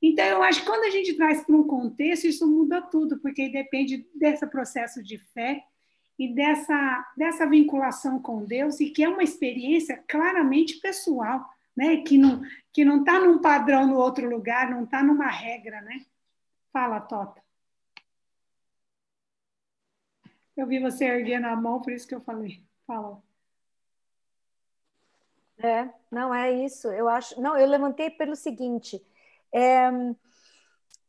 Então, eu acho que quando a gente traz para um contexto, isso muda tudo, porque depende desse processo de fé e dessa, dessa vinculação com Deus, e que é uma experiência claramente pessoal, né? que não está que não tá num padrão no outro lugar, não está numa regra. Né? Fala, Tota. Eu vi você erguendo a mão, por isso que eu falei. Fala. É, não é isso. Eu acho. Não, eu levantei pelo seguinte. É,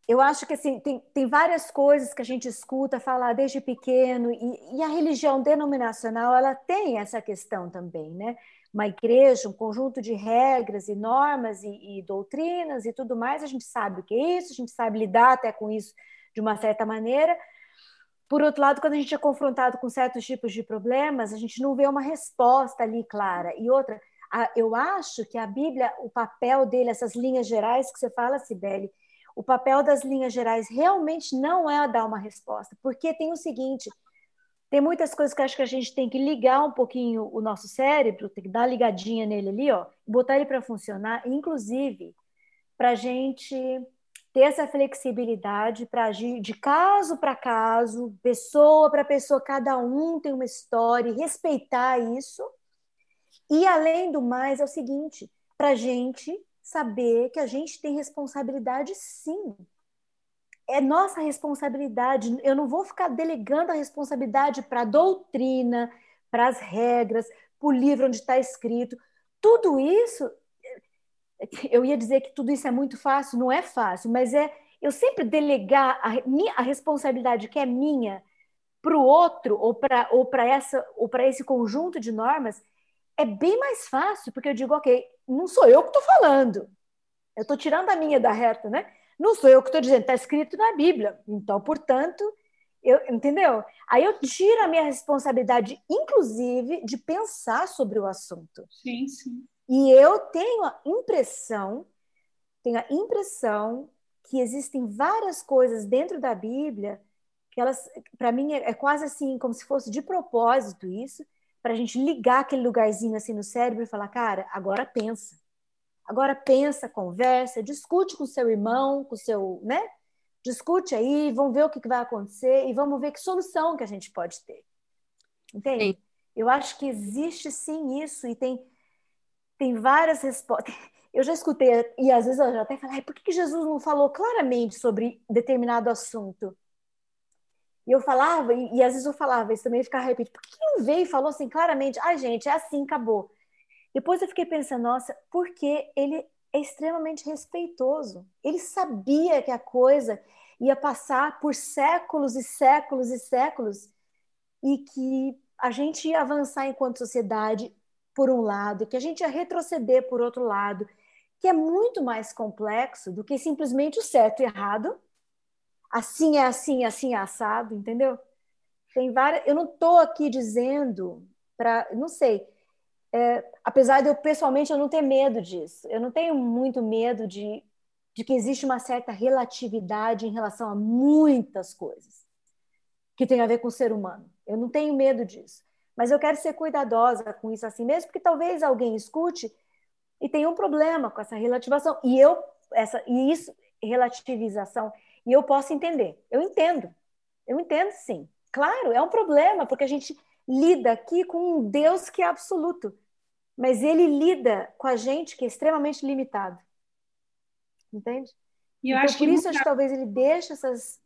eu acho que assim, tem, tem várias coisas que a gente escuta falar desde pequeno, e, e, a religião denominacional ela tem essa questão também, né? Uma igreja, um conjunto de regras e normas e, e doutrinas e tudo mais, a gente sabe o que é isso, a gente sabe lidar até com isso de uma certa maneira. Por outro lado, quando a gente é confrontado com certos tipos de problemas, a gente não vê uma resposta ali clara. E outra, eu acho que a Bíblia, o papel dele, essas linhas gerais que você fala, Sibeli, o papel das linhas gerais realmente não é dar uma resposta, porque tem o seguinte: tem muitas coisas que acho que a gente tem que ligar um pouquinho o nosso cérebro, tem que dar ligadinha nele ali, ó, botar ele para funcionar, inclusive para a gente ter essa flexibilidade para agir de caso para caso, pessoa para pessoa, cada um tem uma história, respeitar isso e, além do mais, é o seguinte: para a gente saber que a gente tem responsabilidade, sim. É nossa responsabilidade. Eu não vou ficar delegando a responsabilidade para a doutrina, para as regras, para o livro onde está escrito. Tudo isso, eu ia dizer que tudo isso é muito fácil, não é fácil, mas é eu sempre delegar a, a responsabilidade que é minha para o outro ou para ou essa ou para esse conjunto de normas é bem mais fácil, porque eu digo, ok, não sou eu que estou falando. Eu estou tirando a minha da reta, né? Não sou eu que estou dizendo, está escrito na Bíblia. Então, portanto, eu, entendeu? Aí eu tiro a minha responsabilidade, inclusive, de pensar sobre o assunto. Sim, sim. E eu tenho a impressão, tenho a impressão que existem várias coisas dentro da Bíblia que elas, para mim, é, é quase assim, como se fosse de propósito isso, para a gente ligar aquele lugarzinho assim no cérebro e falar, cara, agora pensa. Agora pensa, conversa, discute com seu irmão, com seu, né? Discute aí, vamos ver o que vai acontecer e vamos ver que solução que a gente pode ter. Entende? Sim. Eu acho que existe sim isso e tem, tem várias respostas. <laughs> Eu já escutei, e às vezes eu já até falei, por que Jesus não falou claramente sobre determinado assunto? E eu falava, e, e, às vezes eu falava, isso também ficava repetindo, por que não veio e falou assim claramente? Ai, gente, é assim, acabou. Depois eu fiquei pensando, nossa, porque ele é extremamente respeitoso. Ele sabia que a coisa ia passar por séculos e séculos e séculos e que a gente ia avançar enquanto sociedade por um lado, que a gente ia retroceder por outro lado, que é muito mais complexo do que simplesmente o certo e errado, assim é assim, assim é assado, entendeu? Tem várias. Eu não estou aqui dizendo para, não sei. É, apesar de eu pessoalmente eu não ter medo disso, eu não tenho muito medo de, de que existe uma certa relatividade em relação a muitas coisas que tem a ver com o ser humano. Eu não tenho medo disso, mas eu quero ser cuidadosa com isso assim mesmo, porque talvez alguém escute e tenha um problema com essa relativização e eu essa e isso relativização e eu posso entender. Eu entendo. Eu entendo, sim. Claro, é um problema, porque a gente lida aqui com um Deus que é absoluto. Mas ele lida com a gente que é extremamente limitado. Entende? E eu então, acho por que isso, acho que talvez ele deixe essas.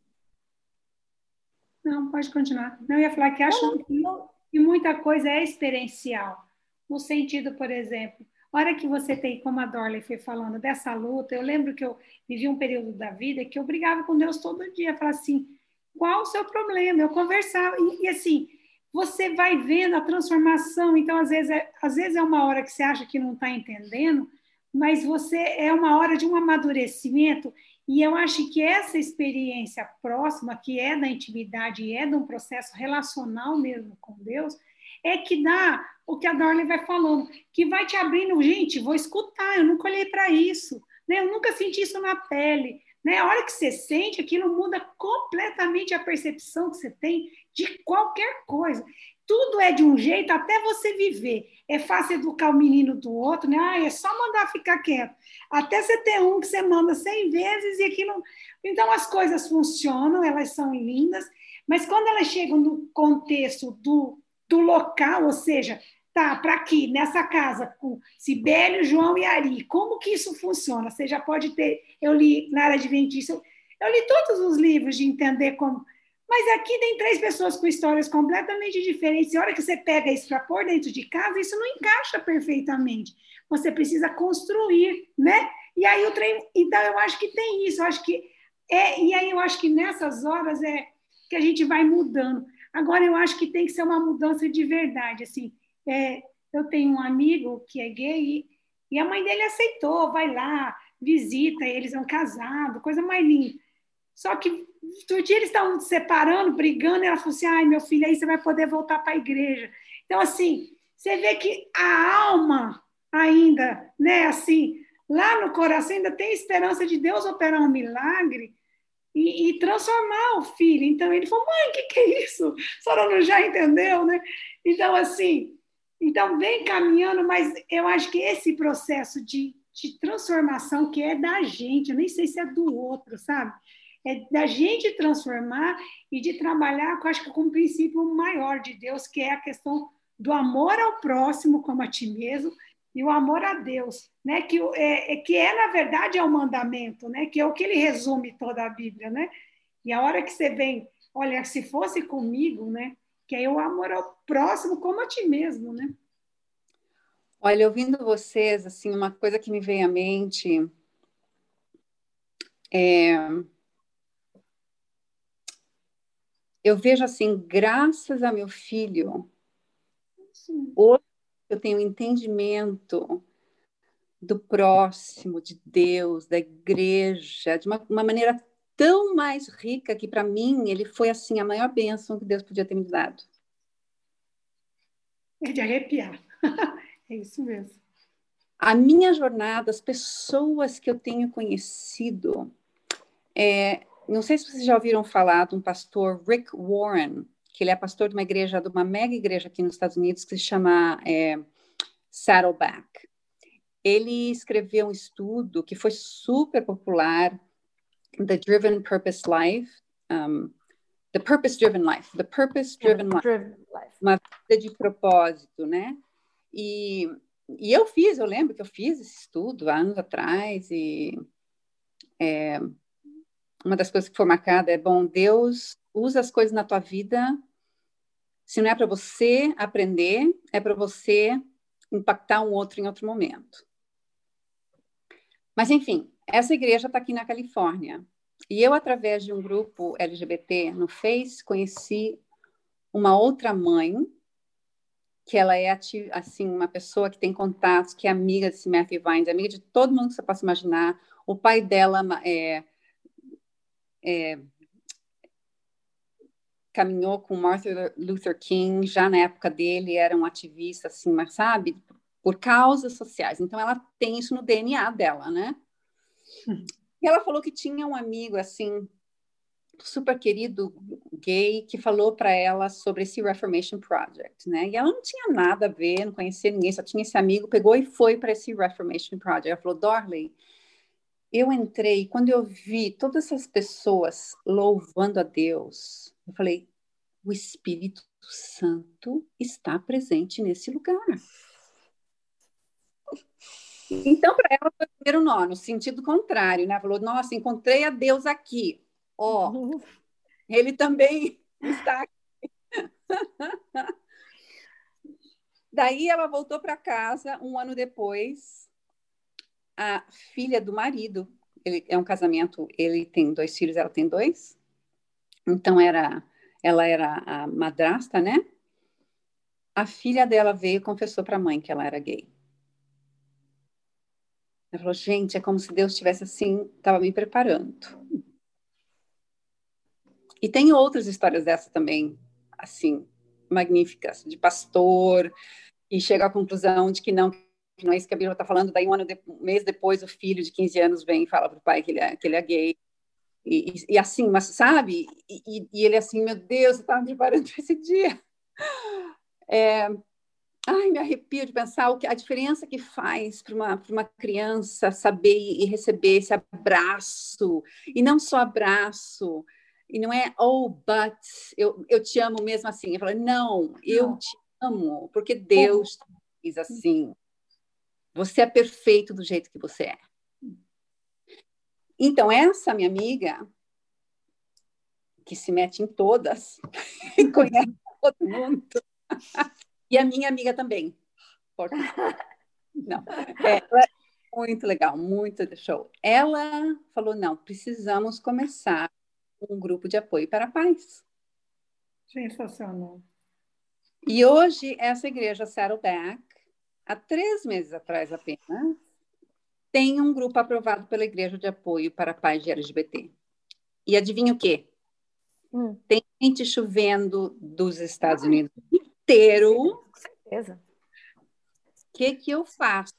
Não, pode continuar. Não, eu ia falar que acho não, não, que, muita coisa é experiencial. No sentido, por exemplo, hora que você tem, como a Dorley foi falando, dessa luta, eu lembro que eu vivi um período da vida que eu brigava com Deus todo dia, falava assim, qual o seu problema? Eu conversava, e, e assim, você vai vendo a transformação, então às vezes, é, às vezes é uma hora que você acha que não está entendendo, mas você é uma hora de um amadurecimento, e eu acho que essa experiência próxima, que é da intimidade e é de um processo relacional mesmo com Deus, é que dá o que a Dorley vai falando, que vai te abrindo, gente, vou escutar, eu nunca olhei para isso, né? eu nunca senti isso na pele. Né? A hora que você sente, aquilo muda completamente a percepção que você tem de qualquer coisa. tudo é de um jeito até você viver. É fácil educar o menino do outro, né? Ah, é só mandar ficar quieto. Até você ter um que você manda cem vezes e aquilo. Então as coisas funcionam, elas são lindas, mas quando elas chegam no contexto do, do local, ou seja, tá, para aqui, nessa casa, com Sibélio, João e Ari, como que isso funciona? Você já pode ter. Eu li na área adventista, eu li todos os livros de entender como mas aqui tem três pessoas com histórias completamente diferentes. E a hora que você pega isso para pôr dentro de casa, isso não encaixa perfeitamente. Você precisa construir, né? E aí o trem. Então, eu acho que tem isso. Eu acho que. É, e aí eu acho que nessas horas é que a gente vai mudando. Agora, eu acho que tem que ser uma mudança de verdade. Assim, é, eu tenho um amigo que é gay e, e a mãe dele aceitou, vai lá, visita, eles são casados, coisa mais linda. Só que outro dia eles estavam se separando, brigando, e ela falou assim: ai, meu filho, aí você vai poder voltar para a igreja. Então, assim, você vê que a alma ainda, né, assim, lá no coração ainda tem esperança de Deus operar um milagre e, e transformar o filho. Então, ele falou: mãe, o que, que é isso? A senhora não já entendeu, né? Então, assim, então vem caminhando, mas eu acho que esse processo de, de transformação que é da gente, eu nem sei se é do outro, sabe? É da gente transformar e de trabalhar, acho que com um princípio maior de Deus, que é a questão do amor ao próximo como a ti mesmo e o amor a Deus, né? Que é, é, que é na verdade é o mandamento, né? Que é o que ele resume toda a Bíblia, né? E a hora que você vem, olha, se fosse comigo, né? Que é o amor ao próximo como a ti mesmo, né? Olha, ouvindo vocês, assim, uma coisa que me vem à mente é eu vejo assim, graças a meu filho, Sim. hoje eu tenho entendimento do próximo, de Deus, da igreja, de uma, uma maneira tão mais rica que para mim ele foi assim a maior bênção que Deus podia ter me dado. É de arrepiar. <laughs> é isso mesmo. A minha jornada, as pessoas que eu tenho conhecido, é, não sei se vocês já ouviram falar de um pastor Rick Warren, que ele é pastor de uma igreja, de uma mega igreja aqui nos Estados Unidos que se chama é, Saddleback. Ele escreveu um estudo que foi super popular, The Driven Purpose Life, um, The Purpose Driven Life, The Purpose Driven Life, life. uma vida de propósito, né? E, e eu fiz, eu lembro que eu fiz esse estudo anos atrás e é, uma das coisas que foi marcada é, bom, Deus usa as coisas na tua vida, se não é para você aprender, é para você impactar um outro em outro momento. Mas, enfim, essa igreja está aqui na Califórnia. E eu, através de um grupo LGBT no Face, conheci uma outra mãe, que ela é assim uma pessoa que tem contatos, que é amiga de Matthew Vines, amiga de todo mundo que você possa imaginar. O pai dela é é, caminhou com Martin Luther King, já na época dele era um ativista, assim, mas sabe, por causas sociais. Então ela tem isso no DNA dela, né? E ela falou que tinha um amigo, assim, super querido gay que falou para ela sobre esse Reformation Project, né? E ela não tinha nada a ver, não conhecia ninguém, só tinha esse amigo, pegou e foi para esse Reformation Project. Ela falou, Dorley, eu entrei, quando eu vi todas essas pessoas louvando a Deus, eu falei: o Espírito Santo está presente nesse lugar. Então, para ela foi o primeiro nó, no sentido contrário, né? Falou: nossa, encontrei a Deus aqui. Ó, oh, ele também está aqui. <laughs> Daí ela voltou para casa um ano depois a filha do marido. Ele é um casamento, ele tem dois filhos, ela tem dois. Então era, ela era a madrasta, né? A filha dela veio e confessou para a mãe que ela era gay. Ela falou: "Gente, é como se Deus tivesse assim, estava me preparando". E tem outras histórias dessa também, assim, magníficas, de pastor e chega à conclusão de que não não é isso que a Bíblia está falando, daí um, ano de, um mês depois o filho de 15 anos vem e fala para o pai que ele é, que ele é gay. E, e, e assim, mas sabe? E, e, ele assim, meu Deus, eu estava me preparando para esse dia. É, ai, me arrepio de pensar o que, a diferença que faz para uma, uma criança saber e receber esse abraço, e não só abraço, e não é, oh, but, eu, eu te amo mesmo assim. Eu falo, não, eu não. te amo, porque Deus diz assim. Você é perfeito do jeito que você é. Então, essa minha amiga, que se mete em todas, <laughs> conhece todo mundo, <laughs> e a minha amiga também. Não, é, é muito legal, muito show. Ela falou: não, precisamos começar um grupo de apoio para pais. Sensacional. E hoje, essa igreja Saddleback, há três meses atrás apenas, tem um grupo aprovado pela Igreja de Apoio para Pais de LGBT. E adivinha o quê? Hum. Tem gente chovendo dos Estados Unidos inteiro. Com certeza. O que, que eu faço?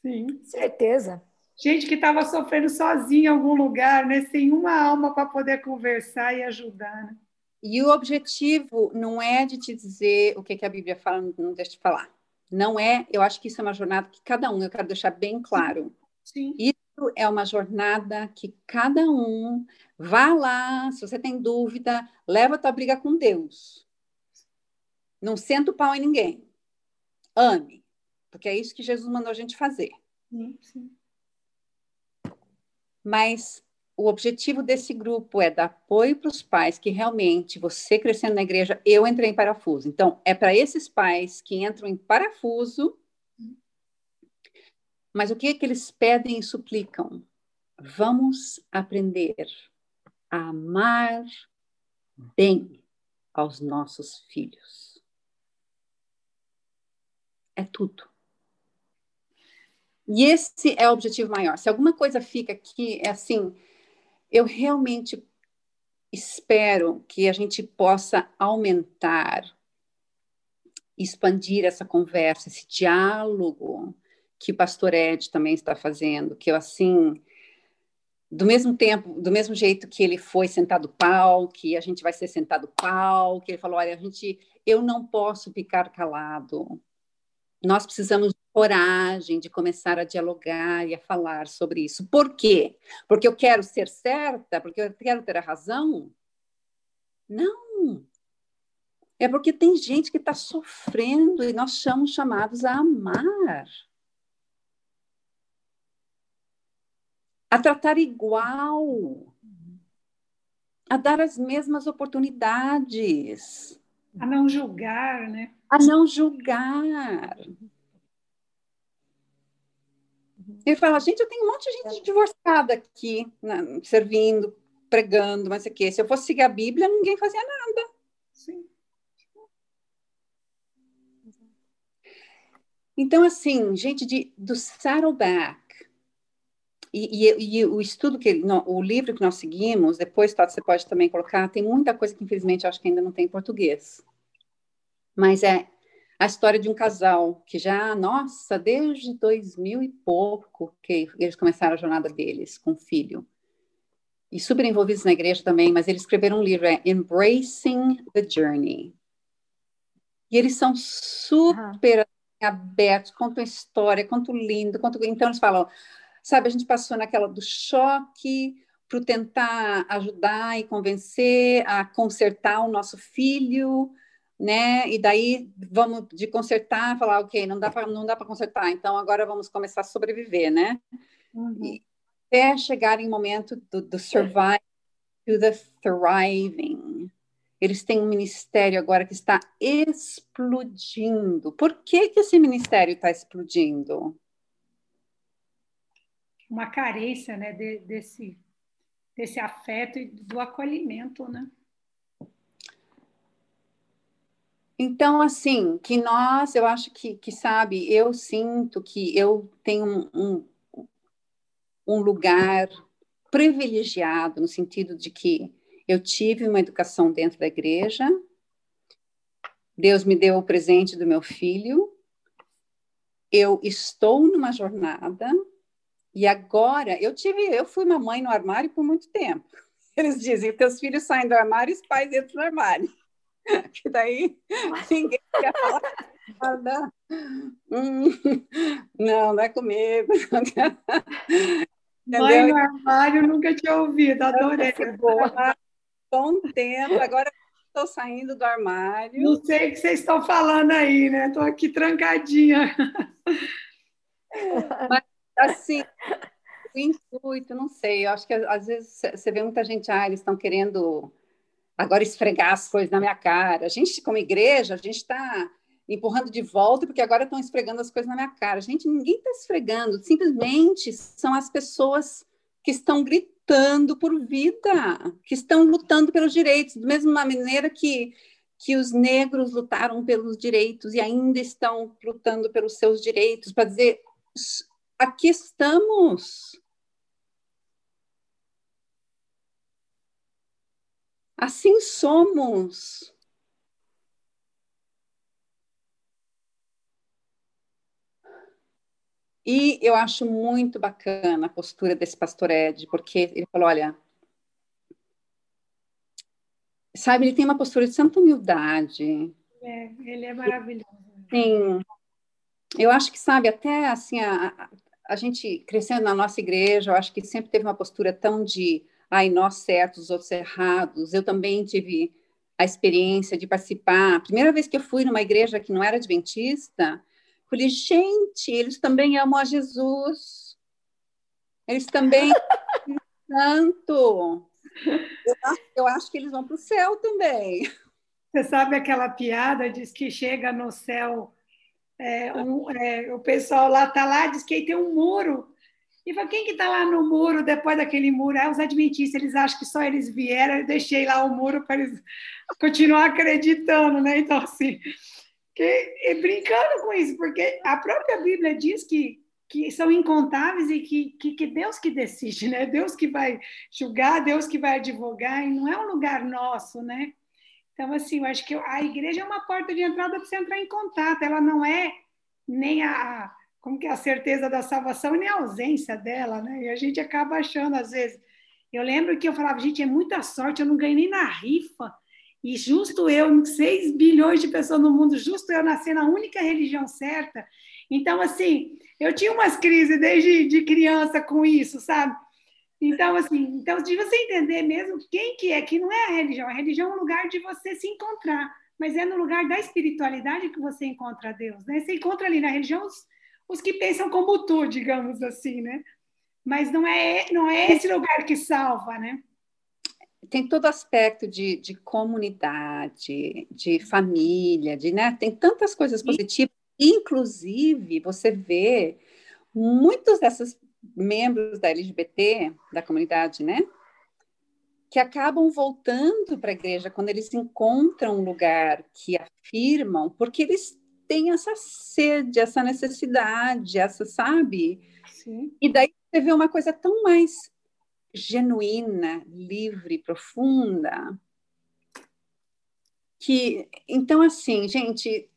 Sim. Certeza. Gente que estava sofrendo sozinha em algum lugar, né? sem uma alma para poder conversar e ajudar. Né? E o objetivo não é de te dizer o que, que a Bíblia fala, não deixa de falar. Não é, eu acho que isso é uma jornada que cada um, eu quero deixar bem claro. Sim. Isso é uma jornada que cada um vá lá, se você tem dúvida, leva a tua briga com Deus. Não senta o pau em ninguém. Ame, porque é isso que Jesus mandou a gente fazer. Sim, sim. Mas o objetivo desse grupo é dar apoio para os pais que realmente, você crescendo na igreja, eu entrei em parafuso. Então, é para esses pais que entram em parafuso, mas o que é que eles pedem e suplicam? Vamos aprender a amar bem aos nossos filhos. É tudo. E esse é o objetivo maior. Se alguma coisa fica aqui, é assim, eu realmente espero que a gente possa aumentar, expandir essa conversa, esse diálogo que o pastor Ed também está fazendo, que eu assim, do mesmo tempo, do mesmo jeito que ele foi sentado pau, que a gente vai ser sentado pau, que ele falou, olha, a gente, eu não posso ficar calado. Nós precisamos coragem de começar a dialogar e a falar sobre isso. Por quê? Porque eu quero ser certa? Porque eu quero ter a razão? Não. É porque tem gente que está sofrendo e nós somos chamados a amar. A tratar igual. A dar as mesmas oportunidades. A não julgar, né? A não julgar. Ele fala, gente, eu tenho um monte de gente divorciada aqui, né, servindo, pregando, mas o quê? Se eu fosse seguir a Bíblia, ninguém fazia nada. Sim. Então, assim, gente de, do Saddleback, e, e, e, o estudo que no, o livro que nós seguimos, depois tá, você pode também colocar, tem muita coisa que infelizmente acho que ainda não tem em português. Mas é a história de um casal que já, nossa, desde 2000 e pouco que eles começaram a jornada deles com filho. E super envolvidos na igreja também, mas eles escreveram um livro, é Embracing the Journey. E eles são super uhum. abertos, contam história, contam lindo, contam... Então eles falam, sabe, a gente passou naquela do choque para tentar ajudar e convencer a consertar o nosso filho, né? E daí vamos de consertar, falar, ok, não dá para não dá para consertar, então agora vamos começar a sobreviver, né? Uhum. E até chegar em momento do, do survive to the thriving. Eles têm um ministério agora que está explodindo. Por que, que esse ministério está explodindo? Uma carência, né, de, desse, desse afeto e do acolhimento, né? Então, assim, que nós, eu acho que, que sabe, eu sinto que eu tenho um, um, um lugar privilegiado, no sentido de que eu tive uma educação dentro da igreja, Deus me deu o presente do meu filho, eu estou numa jornada, e agora eu tive, eu fui mamãe no armário por muito tempo. <laughs> Eles dizem, teus filhos saem do armário e os pais entram no armário. <laughs> que daí <laughs> ninguém quer falar nada. Hum, não, não é comigo. <laughs> Mãe no armário, nunca tinha ouvido, adorei. Bom tempo, agora estou saindo do armário. Não sei o que vocês estão falando aí, né? Estou aqui trancadinha. Mas, assim, o intuito, não sei, eu acho que às vezes você vê muita gente, ah, eles estão querendo agora esfregar as coisas na minha cara. A gente, como igreja, a gente está empurrando de volta porque agora estão esfregando as coisas na minha cara. Gente, ninguém está esfregando, simplesmente são as pessoas que estão gritando por vida, que estão lutando pelos direitos, da mesma maneira que que os negros lutaram pelos direitos e ainda estão lutando pelos seus direitos, para dizer aqui estamos. Assim somos. E eu acho muito bacana a postura desse pastor Ed, porque ele falou: olha, sabe, ele tem uma postura de santa humildade. É, ele é maravilhoso. Sim. Eu acho que, sabe, até assim, a, a gente crescendo na nossa igreja, eu acho que sempre teve uma postura tão de ai, nós certos, os outros errados. Eu também tive a experiência de participar. A primeira vez que eu fui numa igreja que não era adventista, falei, gente, eles também amam a Jesus. Eles também tanto. Eu acho, eu acho que eles vão para o céu também. Você sabe aquela piada, diz que chega no céu, é, um, é, o pessoal lá está lá, diz que tem um muro e fala, quem que está lá no muro depois daquele muro? É os adventistas, eles acham que só eles vieram, eu deixei lá o muro para eles continuar acreditando, né? Então, assim, que, brincando com isso, porque a própria Bíblia diz que, que são incontáveis e que, que, que Deus que decide, né? Deus que vai julgar, Deus que vai advogar, e não é um lugar nosso, né? Então, assim, eu acho que a igreja é uma porta de entrada para você entrar em contato, ela não é nem a como que é a certeza da salvação e a ausência dela, né? E a gente acaba achando, às vezes. Eu lembro que eu falava, gente, é muita sorte, eu não ganhei nem na rifa. E justo eu, 6 bilhões de pessoas no mundo, justo eu nascer na única religião certa. Então, assim, eu tinha umas crises desde de criança com isso, sabe? Então, assim, então de você entender mesmo quem que é, que não é a religião. A religião é um lugar de você se encontrar, mas é no lugar da espiritualidade que você encontra Deus, né? Você encontra ali na religião os, os que pensam como tu, digamos assim, né? Mas não é, não é esse lugar que salva, né? Tem todo aspecto de, de comunidade, de família, de, né? Tem tantas coisas positivas. Inclusive, você vê muitos desses membros da LGBT, da comunidade, né? Que acabam voltando para a igreja quando eles encontram um lugar que afirmam, porque eles tem essa sede, essa necessidade, essa, sabe? Sim. E daí você vê uma coisa tão mais genuína, livre, profunda, que então assim, gente,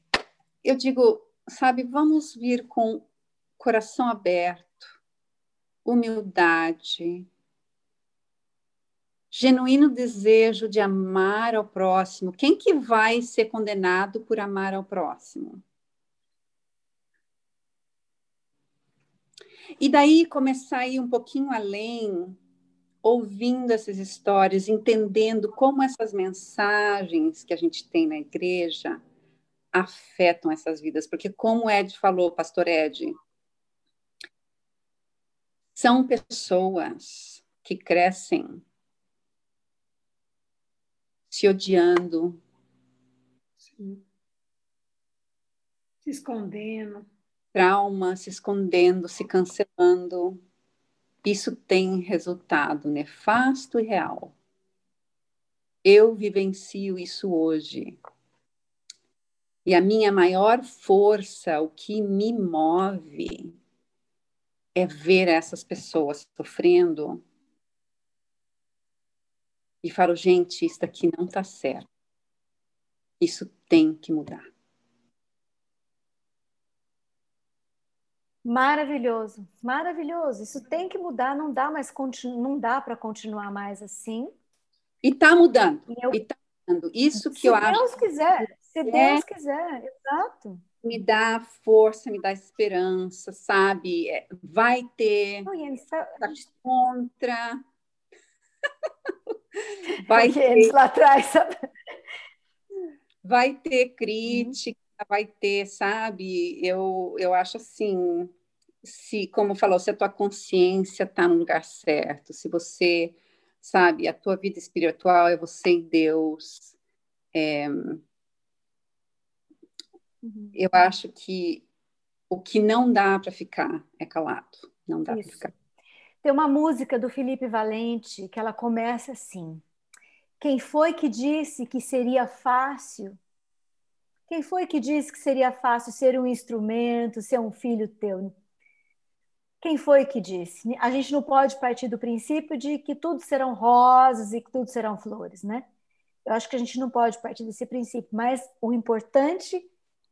eu digo, sabe, vamos vir com coração aberto, humildade, genuíno desejo de amar ao próximo. Quem que vai ser condenado por amar ao próximo? E daí começar a ir um pouquinho além, ouvindo essas histórias, entendendo como essas mensagens que a gente tem na igreja afetam essas vidas, porque como o Ed falou, pastor Ed, são pessoas que crescem se odiando, Sim. se escondendo. Trauma, se escondendo, se cancelando. Isso tem resultado nefasto e real. Eu vivencio isso hoje. E a minha maior força, o que me move, é ver essas pessoas sofrendo e falo, gente, isso aqui não está certo. Isso tem que mudar. Maravilhoso, maravilhoso. Isso tem que mudar, não dá mais não dá para continuar mais assim. E está mudando. Eu... E tá Isso que se eu Deus acho. Se Deus quiser, se é, Deus quiser, exato. Me dá força, me dá esperança, sabe? É, vai ter. Não, está... tá contra. Vai Porque ter... eles lá atrás, sabe? Vai ter crítica, uhum. vai ter, sabe? Eu, eu acho assim, se, como falou, se a tua consciência está no lugar certo, se você, sabe, a tua vida espiritual é você e Deus, é, uhum. eu acho que o que não dá para ficar é calado, não dá para ficar. Tem uma música do Felipe Valente que ela começa assim: Quem foi que disse que seria fácil? Quem foi que disse que seria fácil ser um instrumento, ser um filho teu? Quem foi que disse? A gente não pode partir do princípio de que tudo serão rosas e que tudo serão flores, né? Eu acho que a gente não pode partir desse princípio, mas o importante,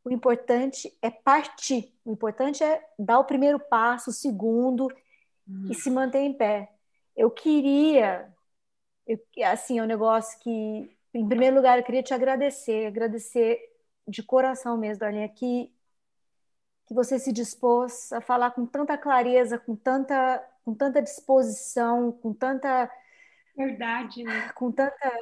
o importante é partir. O importante é dar o primeiro passo, o segundo hum. e se manter em pé. Eu queria, eu, assim, é um negócio que, em primeiro lugar, eu queria te agradecer, agradecer de coração mesmo, Darlinha, que que você se dispôs a falar com tanta clareza, com tanta, com tanta disposição, com tanta verdade, né? com tanta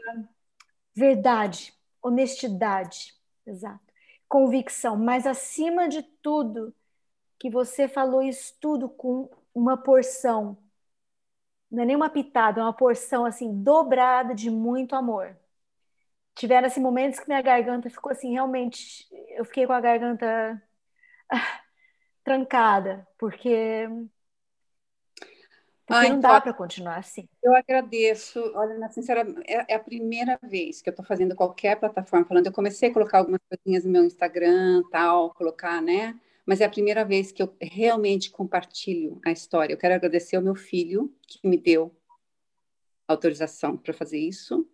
verdade, honestidade, exato, convicção, mas acima de tudo que você falou isso tudo com uma porção, não é nem uma pitada, é uma porção assim dobrada de muito amor. Tiveram assim momentos que minha garganta ficou assim realmente, eu fiquei com a garganta trancada, porque, porque não dá para continuar assim. Eu agradeço. Olha, na sincera, é, é a primeira vez que eu estou fazendo qualquer plataforma falando. Eu comecei a colocar algumas coisinhas no meu Instagram, tal, colocar, né? Mas é a primeira vez que eu realmente compartilho a história. Eu quero agradecer ao meu filho que me deu autorização para fazer isso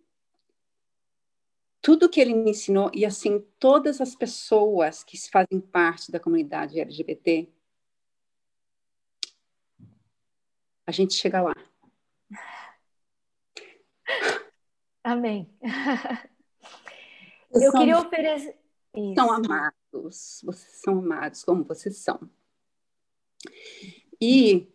tudo que ele me ensinou, e assim, todas as pessoas que fazem parte da comunidade LGBT, a gente chega lá. Amém. Eu queria oferecer. Isso. São amados, vocês são amados como vocês são. E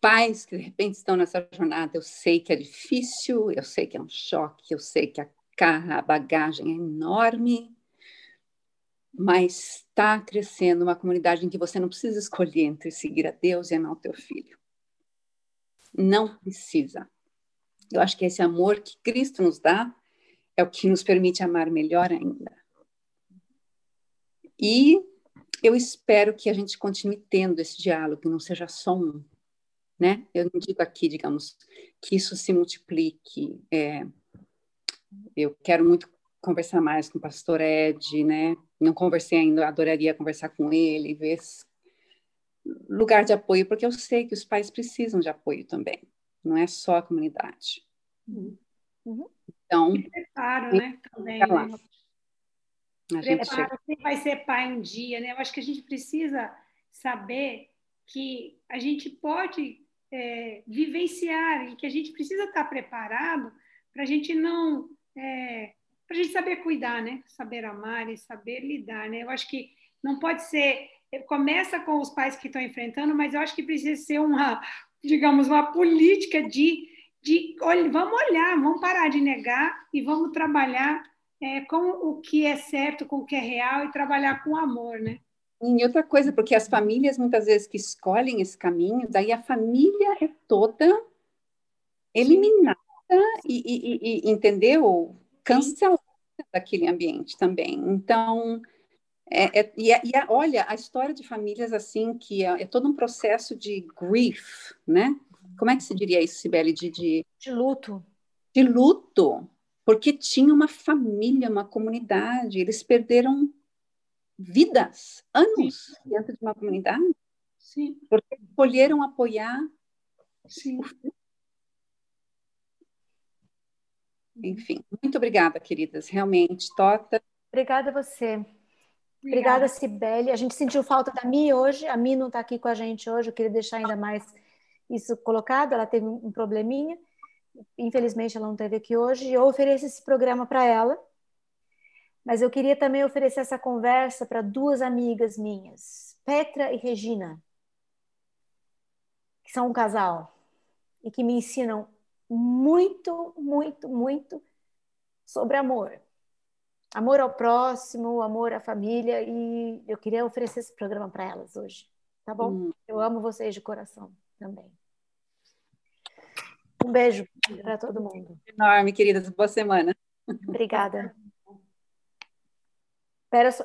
pais que de repente estão nessa jornada, eu sei que é difícil, eu sei que é um choque, eu sei que a a bagagem é enorme, mas está crescendo uma comunidade em que você não precisa escolher entre seguir a Deus e amar o teu filho. Não precisa. Eu acho que esse amor que Cristo nos dá é o que nos permite amar melhor ainda. E eu espero que a gente continue tendo esse diálogo, não seja só um, né? Eu não digo aqui, digamos, que isso se multiplique. É, eu quero muito conversar mais com o pastor Ed, né? Não conversei ainda, adoraria conversar com ele, ver lugar de apoio, porque eu sei que os pais precisam de apoio também, não é só a comunidade. Uhum. Então, e preparo, né? Também, né? A gente preparo, quem vai ser pai um dia, né? Eu acho que a gente precisa saber que a gente pode é, vivenciar e que a gente precisa estar preparado para a gente não é, para a gente saber cuidar, né? Saber amar e saber lidar, né? Eu acho que não pode ser começa com os pais que estão enfrentando, mas eu acho que precisa ser uma, digamos, uma política de, de olha, vamos olhar, vamos parar de negar e vamos trabalhar é, com o que é certo, com o que é real e trabalhar com amor, né? E outra coisa, porque as famílias muitas vezes que escolhem esse caminho, daí a família é toda eliminada e, e, e entendeu? Cancelada daquele ambiente também. Então, é, é, e, e olha, a história de famílias assim, que é, é, todo um processo de grief, né? Como é que se diria isso, Sibeli? De, de, de luto. De luto, porque tinha uma família, uma comunidade, eles perderam vidas, anos Sim. dentro de uma comunidade. Sim. Porque escolheram apoiar Sim. o Enfim, muito obrigada, queridas. Realmente, Tota. Obrigada a você. Obrigada, Cibele. A gente sentiu falta da Mi hoje. A Mi não está aqui com a gente hoje. Eu queria deixar ainda mais isso colocado. Ela teve um probleminha. Infelizmente, ela não esteve aqui hoje. Eu ofereço esse programa para ela, Mas eu queria também oferecer essa conversa para duas amigas minhas, Petra e Regina, que são um casal e que me ensinam muito, muito, muito sobre amor. Amor ao próximo, amor à família, e eu queria oferecer esse programa para elas hoje, tá bom? Hum. Eu amo vocês de coração também. Um beijo para todo mundo. Enorme, queridas. Boa semana. Obrigada. Espera só.